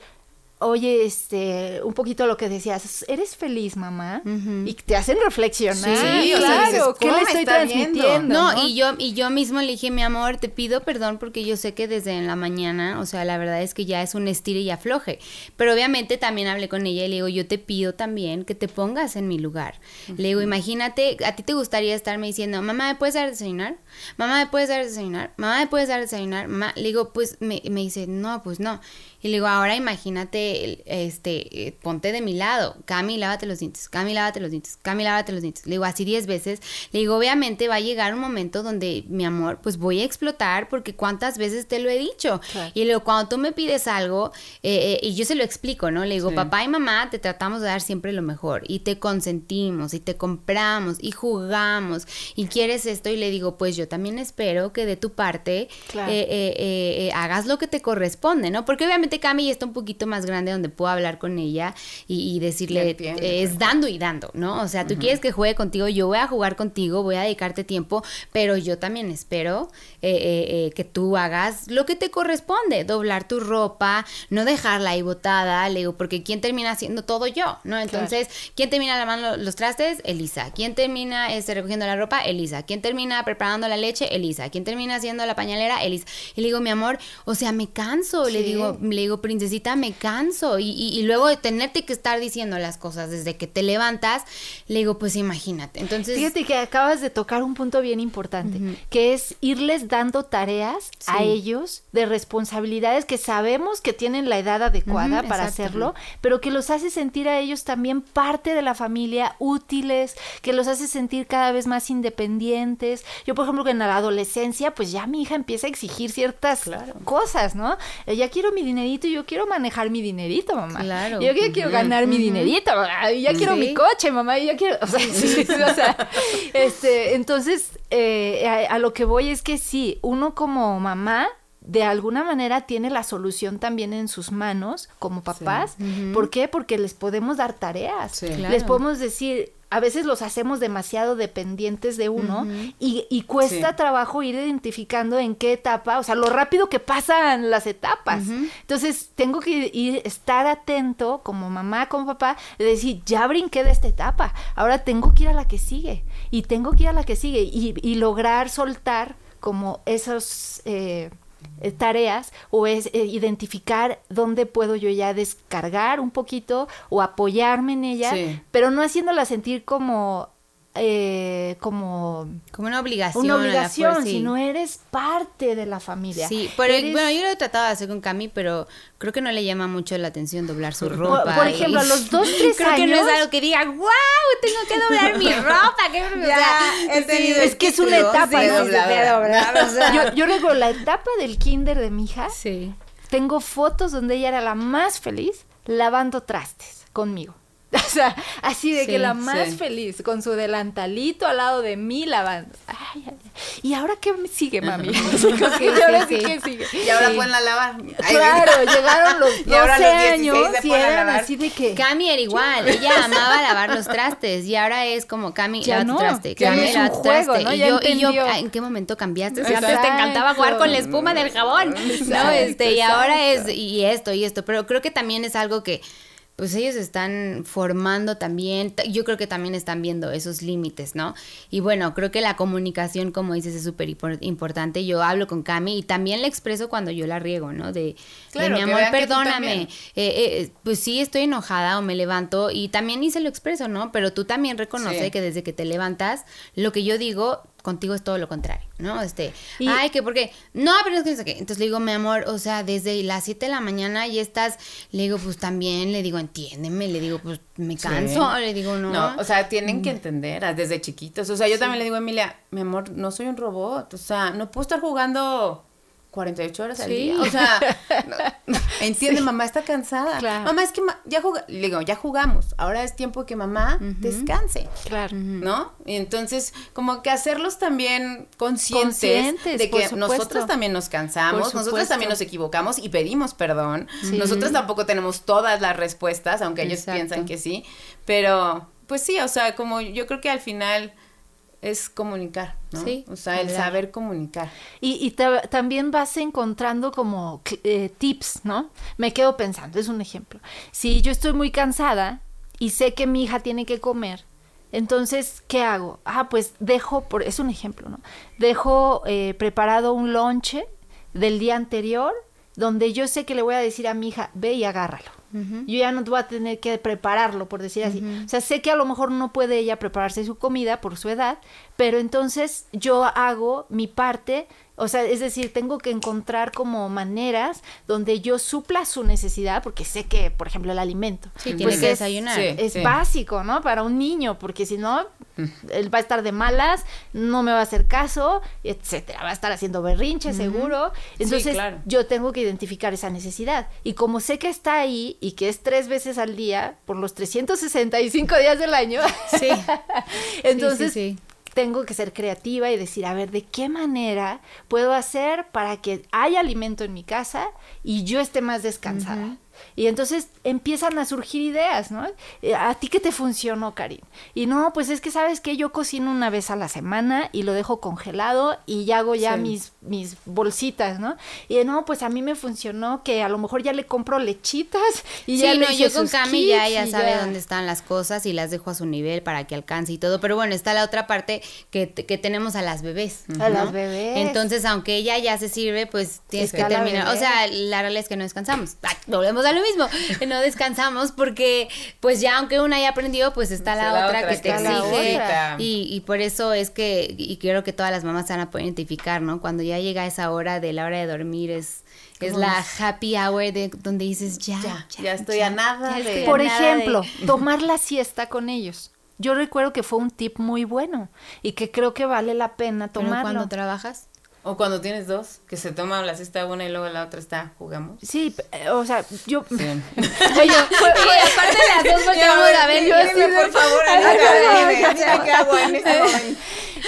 oye, este, un poquito lo que decías, ¿eres feliz, mamá?
Ujú.
Y te hacen reflexionar.
Sí, o sea,
claro,
dices,
¿qué
¿cómo
le estoy
viendo?
transmitiendo?
No, y yo y yo mismo le dije, mi amor, te pido perdón porque yo sé que desde en la mañana, o sea, la verdad es que ya es un estire y afloje. Pero obviamente también hablé con ella y le digo, yo te pido también que te pongas en mi lugar. Le digo, imagínate, a ti te gustaría estarme diciendo, mamá, ¿me puedes dar desayunar? Mamá, ¿me puedes dar desayunar? Mamá, ¿me puedes dar desayunar? Mamá, le digo, pues me, me dice, no, pues no. Y le digo, ahora imagínate, este, eh, ponte de mi lado. Cami, lávate los dientes. Cami, lávate los dientes. Cami, lávate los dientes. Le digo, así 10 veces. Le digo, obviamente va a llegar un momento donde, mi amor, pues voy a explotar porque cuántas veces te lo he dicho.
Claro.
Y le digo, cuando tú me pides algo, eh, eh, y yo se lo explico, ¿no? Le digo,
Sí.
papá y mamá te tratamos de dar siempre lo mejor. Y te consentimos, y te compramos, y jugamos, y quieres esto. Y le digo, pues yo también espero que de tu parte
Claro.
eh, hagas lo que te corresponde, ¿no? Porque obviamente Cami ya está un poquito más grande donde puedo hablar con ella y, y decirle,
entiende,
eh, es dando y dando, ¿no? O sea, tú quieres que juegue contigo, yo voy a jugar contigo, voy a dedicarte tiempo, pero yo también espero eh, eh, eh, que tú hagas lo que te corresponde, doblar tu ropa, no dejarla ahí botada, le digo, porque ¿quién termina haciendo todo yo? ¿No? Entonces, ¿quién termina lavando los trastes? Elisa. ¿Quién termina este, recogiendo la ropa? Elisa. ¿Quién termina preparando la leche? Elisa. ¿Quién termina haciendo la pañalera? Elisa. Y le digo, mi amor, o sea, me canso, le digo, le digo, princesita, me canso. Y, y- y luego de tenerte que estar diciendo las cosas desde que te levantas, le digo, pues imagínate. Entonces,
Fíjate que acabas de tocar un punto bien importante, que es irles dando tareas a ellos de responsabilidades que sabemos que tienen la edad adecuada para hacerlo, pero que los hace sentir a ellos también parte de la familia, útiles, que los hace sentir cada vez más independientes. Yo, por ejemplo, que en la adolescencia, pues ya mi hija empieza a exigir ciertas
Claro.
cosas, ¿no? Eh, Ya quiero mi dinerito y yo quiero manejar mi dinerito, mamá.
Claro.
Yo ya quiero ganar mi dinerito, mamá, y ya quiero
Sí.
mi coche, mamá, y ya quiero, o sea, sí, sí, o sea, este, entonces, eh, a, a lo que voy es que sí, uno como mamá, de alguna manera tiene la solución también en sus manos como papás. ¿Por qué? Porque les podemos dar tareas.
Sí.
Claro.
Les podemos decir, a veces los hacemos demasiado dependientes de uno y, y cuesta
Sí.
trabajo ir identificando en qué etapa, o sea, lo rápido que pasan las etapas. Entonces, tengo que ir, estar atento como mamá, como papá, de decir, ya brinqué de esta etapa, ahora tengo que ir a la que sigue y tengo que ir a la que sigue y, y lograr soltar como esos... eh, tareas o es eh, identificar dónde puedo yo ya descargar un poquito o apoyarme en ella,
Sí.
pero no haciéndola sentir como eh, como
Como una obligación.
una obligación,
fuerza, sí.
sino eres parte de la familia.
Sí, pero
Eres-
bueno, yo lo he tratado de hacer con Cami, pero creo que no le llama mucho la atención doblar su ropa.
por ejemplo, a los dos, tres
Creo
años.
que no es algo que diga, wow, tengo que doblar mi ropa. qué
he tenido
es que es una etapa,
de
¿no?
dobladora.
de doblar, o sea.
yo, yo recuerdo la etapa del kinder de mi hija.
Sí.
Tengo fotos donde ella era la más feliz lavando trastes conmigo. O sea, así de
Sí,
que la más
sí.
feliz, con su delantalito al lado de mí lavando. Ay, ay, ay. ¿Y ahora qué me sigue, mami? Que, ¿y ahora sí, qué sigue?
Y ahora
Sí.
ponla a lavar. Ay,
Claro, llegaron los 12
Y ahora los 16
años
se
y eran
lavar.
así de que...
Cami era igual, ella amaba lavar los trastes y ahora es como Cami,
Ya
lava tu
no,
traste,
ya
Cami,
es
lava tu
juego,
traste.
¿no?
Y yo, y yo,
entendió.
¿en qué momento cambiaste? Si antes te encantaba jugar con la espuma del jabón, ¿no? Este, y ahora es, y esto, y esto, pero creo que también es algo que pues ellos están formando también, yo creo que también están viendo esos límites, ¿no? Y bueno, creo que la comunicación, como dices, es súper impor- importante. Yo hablo con Cami y también le expreso cuando yo la riego, ¿no? De, mi amor, perdóname. Eh, eh, pues sí, estoy enojada o me levanto y también y se lo expreso, ¿no? Pero tú también reconoce
Sí.
que desde que te levantas, lo que yo digo contigo es todo lo contrario, ¿no? Este,
Y-
ay, que porque, no, pero es que no sé qué. Entonces le digo, mi amor, o sea, desde las 7 de la mañana y estás, le digo, pues también, le digo, entiéndeme, le digo, pues me canso, le digo, no.
No, o sea, tienen que entender ah, desde chiquitos. O sea, yo también le digo a Emilia, mi amor, no soy un robot. O sea, no puedo estar jugando 48 horas al
Sí.
día. O sea, no, entiende, mamá está cansada.
Claro.
Mamá, es que ma- ya juga- le digo, ya jugamos. Ahora es tiempo que mamá descanse.
Claro.
¿No? Y entonces, como que hacerlos también conscientes,
Conscientes,
de que nosotros también nos cansamos, nosotros también nos equivocamos y pedimos perdón. Nosotros tampoco tenemos todas las respuestas, aunque ellos
Exacto.
piensan que sí, pero pues sí, o sea, como yo creo que al final es comunicar, ¿no?
Sí,
o sea, el saber comunicar.
Y, y ta- también vas encontrando como eh, tips, ¿no? Me quedo pensando, es un ejemplo. Si yo estoy muy cansada y sé que mi hija tiene que comer, entonces, ¿qué hago? Ah, pues dejo, por, es un ejemplo, ¿no? Dejo eh, preparado un lonche del día anterior donde yo sé que le voy a decir a mi hija, ve y agárralo. Yo ya no voy a tener que prepararlo, por decir así. O sea, sé que a lo mejor no puede ella prepararse su comida por su edad, pero entonces yo hago mi parte, o sea, es decir, tengo que encontrar como maneras donde yo supla su necesidad, porque sé que, por ejemplo, el alimento.
Sí, tiene
pues
que
es-
desayunar.
sí.
es básico, ¿no? Para un niño, porque si no, él va a estar de malas, no me va a hacer caso, etcétera. Va a estar haciendo berrinche, seguro. Entonces,
claro.
yo tengo que identificar esa necesidad. Y como sé que está ahí y que es tres veces al día, por los 365 días del año,
Sí.
entonces
sí, sí.
Tengo que ser creativa y decir, a ver, ¿de qué manera puedo hacer para que haya alimento en mi casa y yo esté más descansada? Y entonces empiezan a surgir ideas, ¿no? Eh, ¿A ti qué te funcionó, Karim? Y no, pues es que sabes que yo cocino una vez a la semana y lo dejo congelado y ya hago ya
Sí.
mis, mis bolsitas, ¿no? Y no, pues a mí me funcionó que a lo mejor ya le compro lechitas y
Sí,
ya le
no,
hice
yo con
sus
Cami ya ella sabe
ya.
dónde están las cosas y las dejo a su nivel para que alcance y todo. Pero bueno, está la otra parte que, que tenemos a las bebés.
A
¿no?
las bebés.
Entonces, aunque ella ya se sirve, pues tienes
Está
que terminar. O sea, la realidad es que no descansamos. Ay, volvemos a lo mismo. No descansamos porque, pues ya aunque una haya aprendido, pues está la, otra,
otra
que te exige. y por eso es que, y creo que todas las mamás se van a poder identificar, ¿no? Cuando ya llega esa hora de la hora de dormir, es, es la
es-
happy hour de donde dices ya,
Ya, ya estoy a nada
ya
de-
estoy a
Por
nada
ejemplo,
de-
tomar la siesta con ellos. Yo recuerdo que fue un tip muy bueno y que creo que vale la pena
Pero
tomarlo.
cuando trabajas.
O cuando tienes dos, que se toma la cesta una y luego la otra está, jugamos.
Sí, eh, o sea, yo...
Sí.
Oye, fue-
Y aparte las dos volteamos a ver.
yo dime,
de-
por favor, Anita, qué hago en este momento.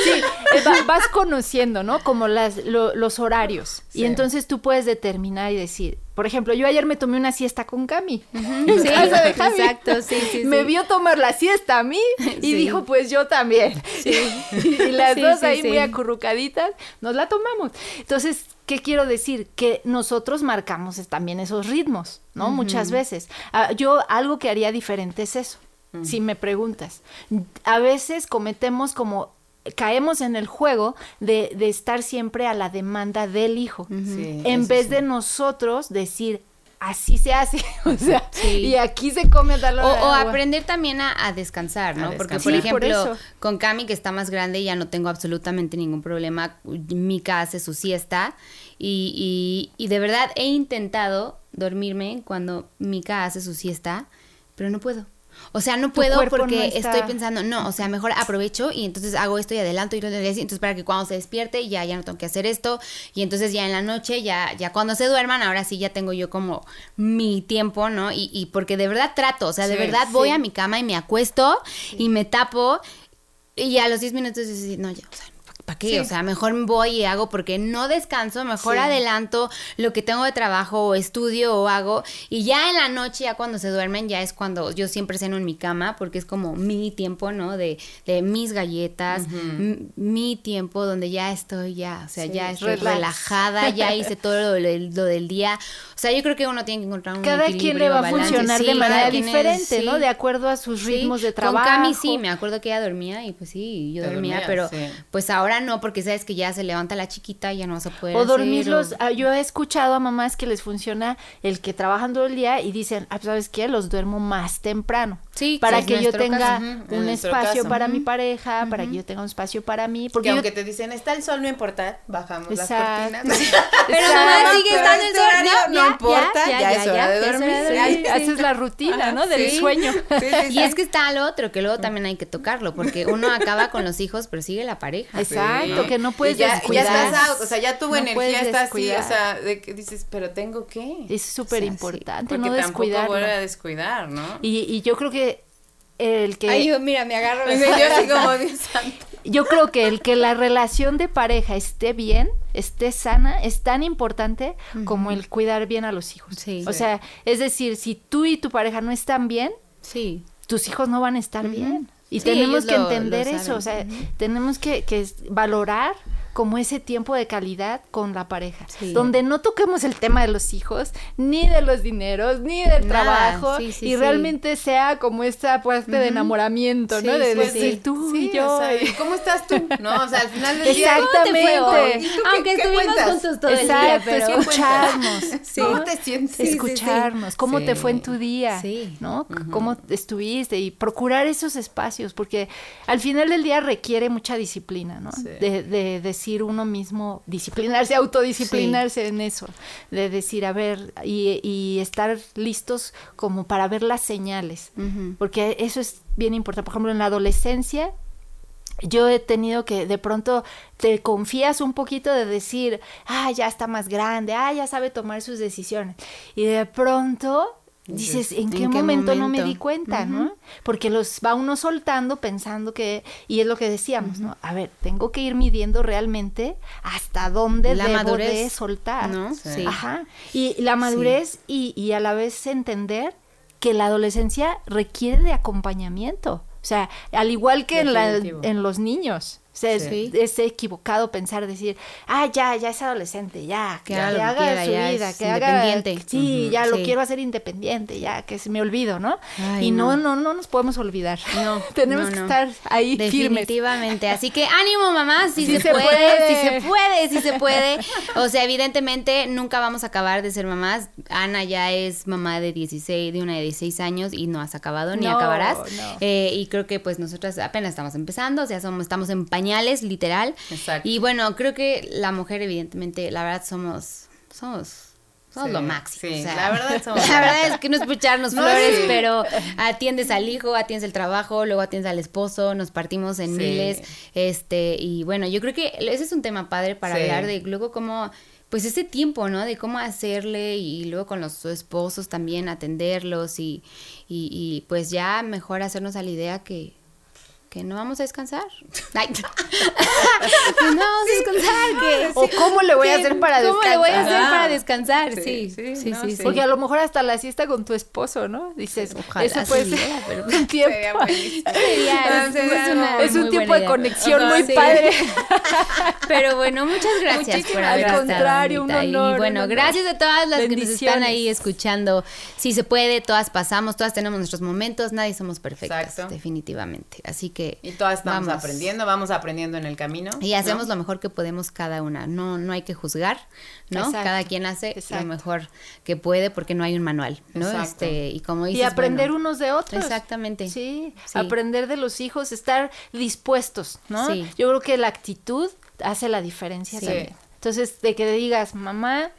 Sí, eh, va- vas conociendo, ¿no? Como las, lo- los horarios.
Sí.
Y entonces tú puedes determinar y decir, por ejemplo, yo ayer me tomé una siesta con Cami.
Sí,
casa de Javi.
exacto, sí, sí,
Me
sí.
vio tomar la siesta a mí y
Sí.
dijo, pues yo también. y las
Sí,
dos
sí,
ahí
sí.
muy acurrucaditas, nos la tomamos. Entonces, ¿qué quiero decir? Que nosotros marcamos también esos ritmos, ¿no? Muchas veces. Ah, yo algo que haría diferente es eso, si me preguntas. A veces cometemos como caemos en el juego de, de estar siempre a la demanda del hijo,
Sí,
en vez
sí.
de nosotros decir, así se hace, o sea,
Sí.
y aquí se come a tal
O, o aprender también a, a descansar, ¿no?
A
Porque,
descansar.
por
Sí, por
ejemplo, con Cami, que está más grande, ya no tengo absolutamente ningún problema. Mika hace su siesta y, y, y de verdad he intentado dormirme cuando Mika hace su siesta, pero no puedo. O sea, no puedo porque
no está-
estoy pensando, no, o sea, mejor aprovecho y entonces hago esto y adelanto y lo entonces para que cuando se despierte ya ya no tengo que hacer esto y entonces ya en la noche ya ya cuando se duerman ahora sí ya tengo yo como mi tiempo, ¿no? Y, y porque de verdad trato, o sea, de
Sí,
verdad voy a mi cama y me acuesto y me tapo y a los 10 minutos dices, no, ya, o sea, ¿para qué?
Sí.
O sea, mejor voy y hago porque no descanso, mejor
Sí.
adelanto lo que tengo de trabajo o estudio o hago y ya en la noche, ya cuando se duermen, ya es cuando yo siempre ceno en mi cama porque es como mi tiempo, ¿no? De, de mis galletas, mi tiempo donde ya estoy, ya, o sea,
Sí,
ya estoy
relax.
relajada, ya hice todo lo, del- lo del día. O sea, yo creo que uno tiene que encontrar un
Cada quien le va a
balance.
funcionar
Sí,
de manera
es-
diferente,
sí.
¿no? De acuerdo a sus
Sí,
ritmos de trabajo.
Con Cami sí, me acuerdo que ella dormía y pues sí, yo dormía,
dormías,
pero
sí.
pues ahora no, porque sabes que ya se levanta la chiquita y ya no vas a poder
O
hacer,
dormirlos,
o-
ah, yo he escuchado a mamás que les funciona el que trabajan todo el día y dicen, ah, pues, ¿sabes qué? Los duermo más temprano.
Sí,
para
es
que yo tenga
caso.
Un espacio
caso.
para mi pareja, para que yo tenga un espacio para mí.
Porque
yo-
aunque te dicen, está el sol, no importa, bajamos
Exacto.
las cortinas.
Pero mamá sigue estando el
este
sol.
no
ya,
importa, ya, es hora de
ya es
dormir.
hora de dormir,
haces la rutina, ¿no? Del sueño.
Y es que está lo otro, que luego también hay que tocarlo, porque uno acaba con los hijos, pero sigue la pareja.
Exacto,
Sí.
que no puedes
Y ya, ya
descuidar.
estás out, o sea, ya tu
No
energía está así,
descuidar.
o sea, de que dices, pero tengo que.
Es súper
O sea, sí,
importante
Porque
no
tampoco
descuidarlo.
vuelve a descuidar, ¿no?
Y, y yo creo que el que
Ay, yo, mira, me agarro.
Yo así como, Dios santo.
yo creo que el que la relación de pareja esté bien, esté sana, es tan importante como el cuidar bien a los hijos.
Sí.
O sea, es decir, si tú y tu pareja no están bien,
Sí.
tus hijos no van a estar bien. Y
Sí,
tenemos que entender
lo
eso, o sea, tenemos que, que valorar como ese tiempo de calidad con la pareja,
Sí.
donde no toquemos el tema de los hijos, ni de los dineros, ni del
Nada,
trabajo,
sí, sí,
y
sí.
realmente sea como esta parte de enamoramiento, ¿no?
Sí,
De decir
sí.
tú
Sí,
y yo.
o sea,
y-
¿y ¿cómo estás tú? No, o sea, al final del día.
Exactamente.
¿cómo te fue hoy? ¿Y tú qué-
Aunque
qué
estuvimos
cuentas?
juntos todo el día,
Exacto,
pero...
escucharnos.
Sí.
¿Cómo te sientes?
Sí, sí, sí.
escucharnos, cómo te fue en tu día,
Sí.
¿no? C- Cómo estuviste y procurar esos espacios, porque al final del día requiere mucha disciplina, ¿no?
Sí.
De, de decir uno mismo, disciplinarse, autodisciplinarse en eso, de decir, a ver, y, y estar listos como para ver las señales, porque eso es bien importante. Por ejemplo, en la adolescencia, yo he tenido que de pronto te confías un poquito de decir, ah, ya está más grande, ah, ya sabe tomar sus decisiones. Y de pronto dices, ¿en qué,
¿en qué
momento, no me di cuenta, no? Porque los va uno soltando pensando que, y es lo que decíamos, ¿no? A ver, tengo que ir midiendo realmente hasta dónde
La
debo
madurez,
de soltar.
¿no?
Sí.
Ajá. Y la madurez y, y a la vez entender que la adolescencia requiere de acompañamiento. O sea, al igual que en, la- en los niños. O sea, es-
Sí.
es, equivocado pensar, decir, ah, ya, ya es adolescente, ya,
Que
que,
haga lo que
haga
quiera,
su
ya
vida,
es
que haga...
independiente.
Sí,
Ujú,
ya lo
sí.
quiero hacer independiente, ya, que se me olvido, ¿no?
Ay,
y no,
no.
no, no nos podemos olvidar.
No,
Tenemos
no,
que estar ahí firmes.
Definitivamente. Así que ánimo, mamá, si
Sí
se,
se
puede,
puede.
si se puede, si se puede. O sea, evidentemente nunca vamos a acabar de ser mamás. Ana ya es mamá de 16, de una de 16 años y no has acabado ni acabarás. Eh, y creo que pues nosotras apenas estamos empezando, o sea, somos, estamos en pañales, literal.
Exacto.
Y bueno, creo que la mujer, evidentemente, la verdad somos, somos, somos
Sí,
lo máximo.
sí,
o sea,
la verdad somos
La verdad es que no es por echarnos
No,
flores,
sí.
pero atiendes al hijo, atiendes el trabajo, luego atiendes al esposo, nos partimos en miles, este, y bueno, yo creo que ese es un tema padre para hablar de luego cómo, pues ese tiempo, ¿no? De cómo hacerle y luego con los esposos también atenderlos y, y, y pues ya mejor hacernos a la idea que que no vamos a descansar. Ay. no vamos a descansar. Que,
O cómo le voy a hacer para
¿Cómo le voy a hacer
descansar?
para descansar?
Sí,
Sí,
sí,
sí, sí.
no,
sí,
sí.
Porque a lo mejor hasta la siesta con tu esposo, ¿no? Dices,
Ojalá
eso puede
se
ser
pero-
un tiempo.
Sería.
Sería-
Es-
es una
Es un tiempo de conexión muy
sí.
padre.
Pero bueno, muchas gracias por
Muchísimas
haber estado,
Al contrario, un
Anita. Y
honor,
bueno,
un honor.
gracias a todas las que nos están ahí escuchando. Si se puede, todas pasamos, todas tenemos nuestros momentos, nadie somos perfectas,
Exacto.
definitivamente. Así que
Y todas estamos
vamos.
aprendiendo, vamos aprendiendo en el camino.
Y hacemos
¿no?
lo mejor que podemos cada una. No, no hay que juzgar, ¿no?
Exacto.
Cada quien hace
Exacto.
lo mejor que puede porque no hay un manual, ¿no?
Exacto.
Este, y como dices,
Y aprender
bueno,
unos de otros.
Exactamente.
Sí,
Sí.
aprender de los hijos, estar dispuestos, ¿no?
Sí.
Yo creo que la actitud hace la diferencia
Sí.
también. Entonces, de que digas, mamá,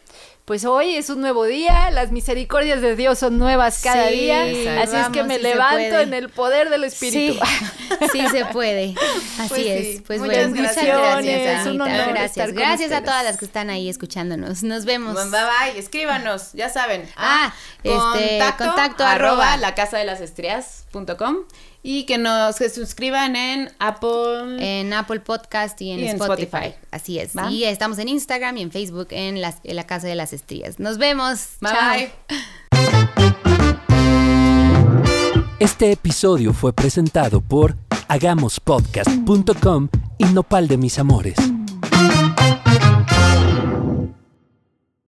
pues hoy es un nuevo día, las misericordias de Dios son nuevas cada
Sí,
día, así es que me
sí
levanto en el poder del Espíritu.
Sí, sí se puede. Así
Pues sí.
es. Pues
Muchas
bueno, muchas gracias,
un
Anita.
honor
Gracias.
estar con
Gracias a
ustedes.
todas las que están ahí escuchándonos. Nos vemos.
Bye bye, escríbanos, ya saben.
Ah, este, contacto
arroba
arroba.
la casa de las estrías.com y que nos se suscriban en Apple.
En Apple Podcast y en,
Y en
Spotify.
Spotify.
Así es.
¿Va?
Y estamos en Instagram y en Facebook en, las- en la Casa de las Estrías. Nos vemos.
Bye
Chao.
bye.
Este episodio fue presentado por hagamospodcast.com y Nopal de mis amores.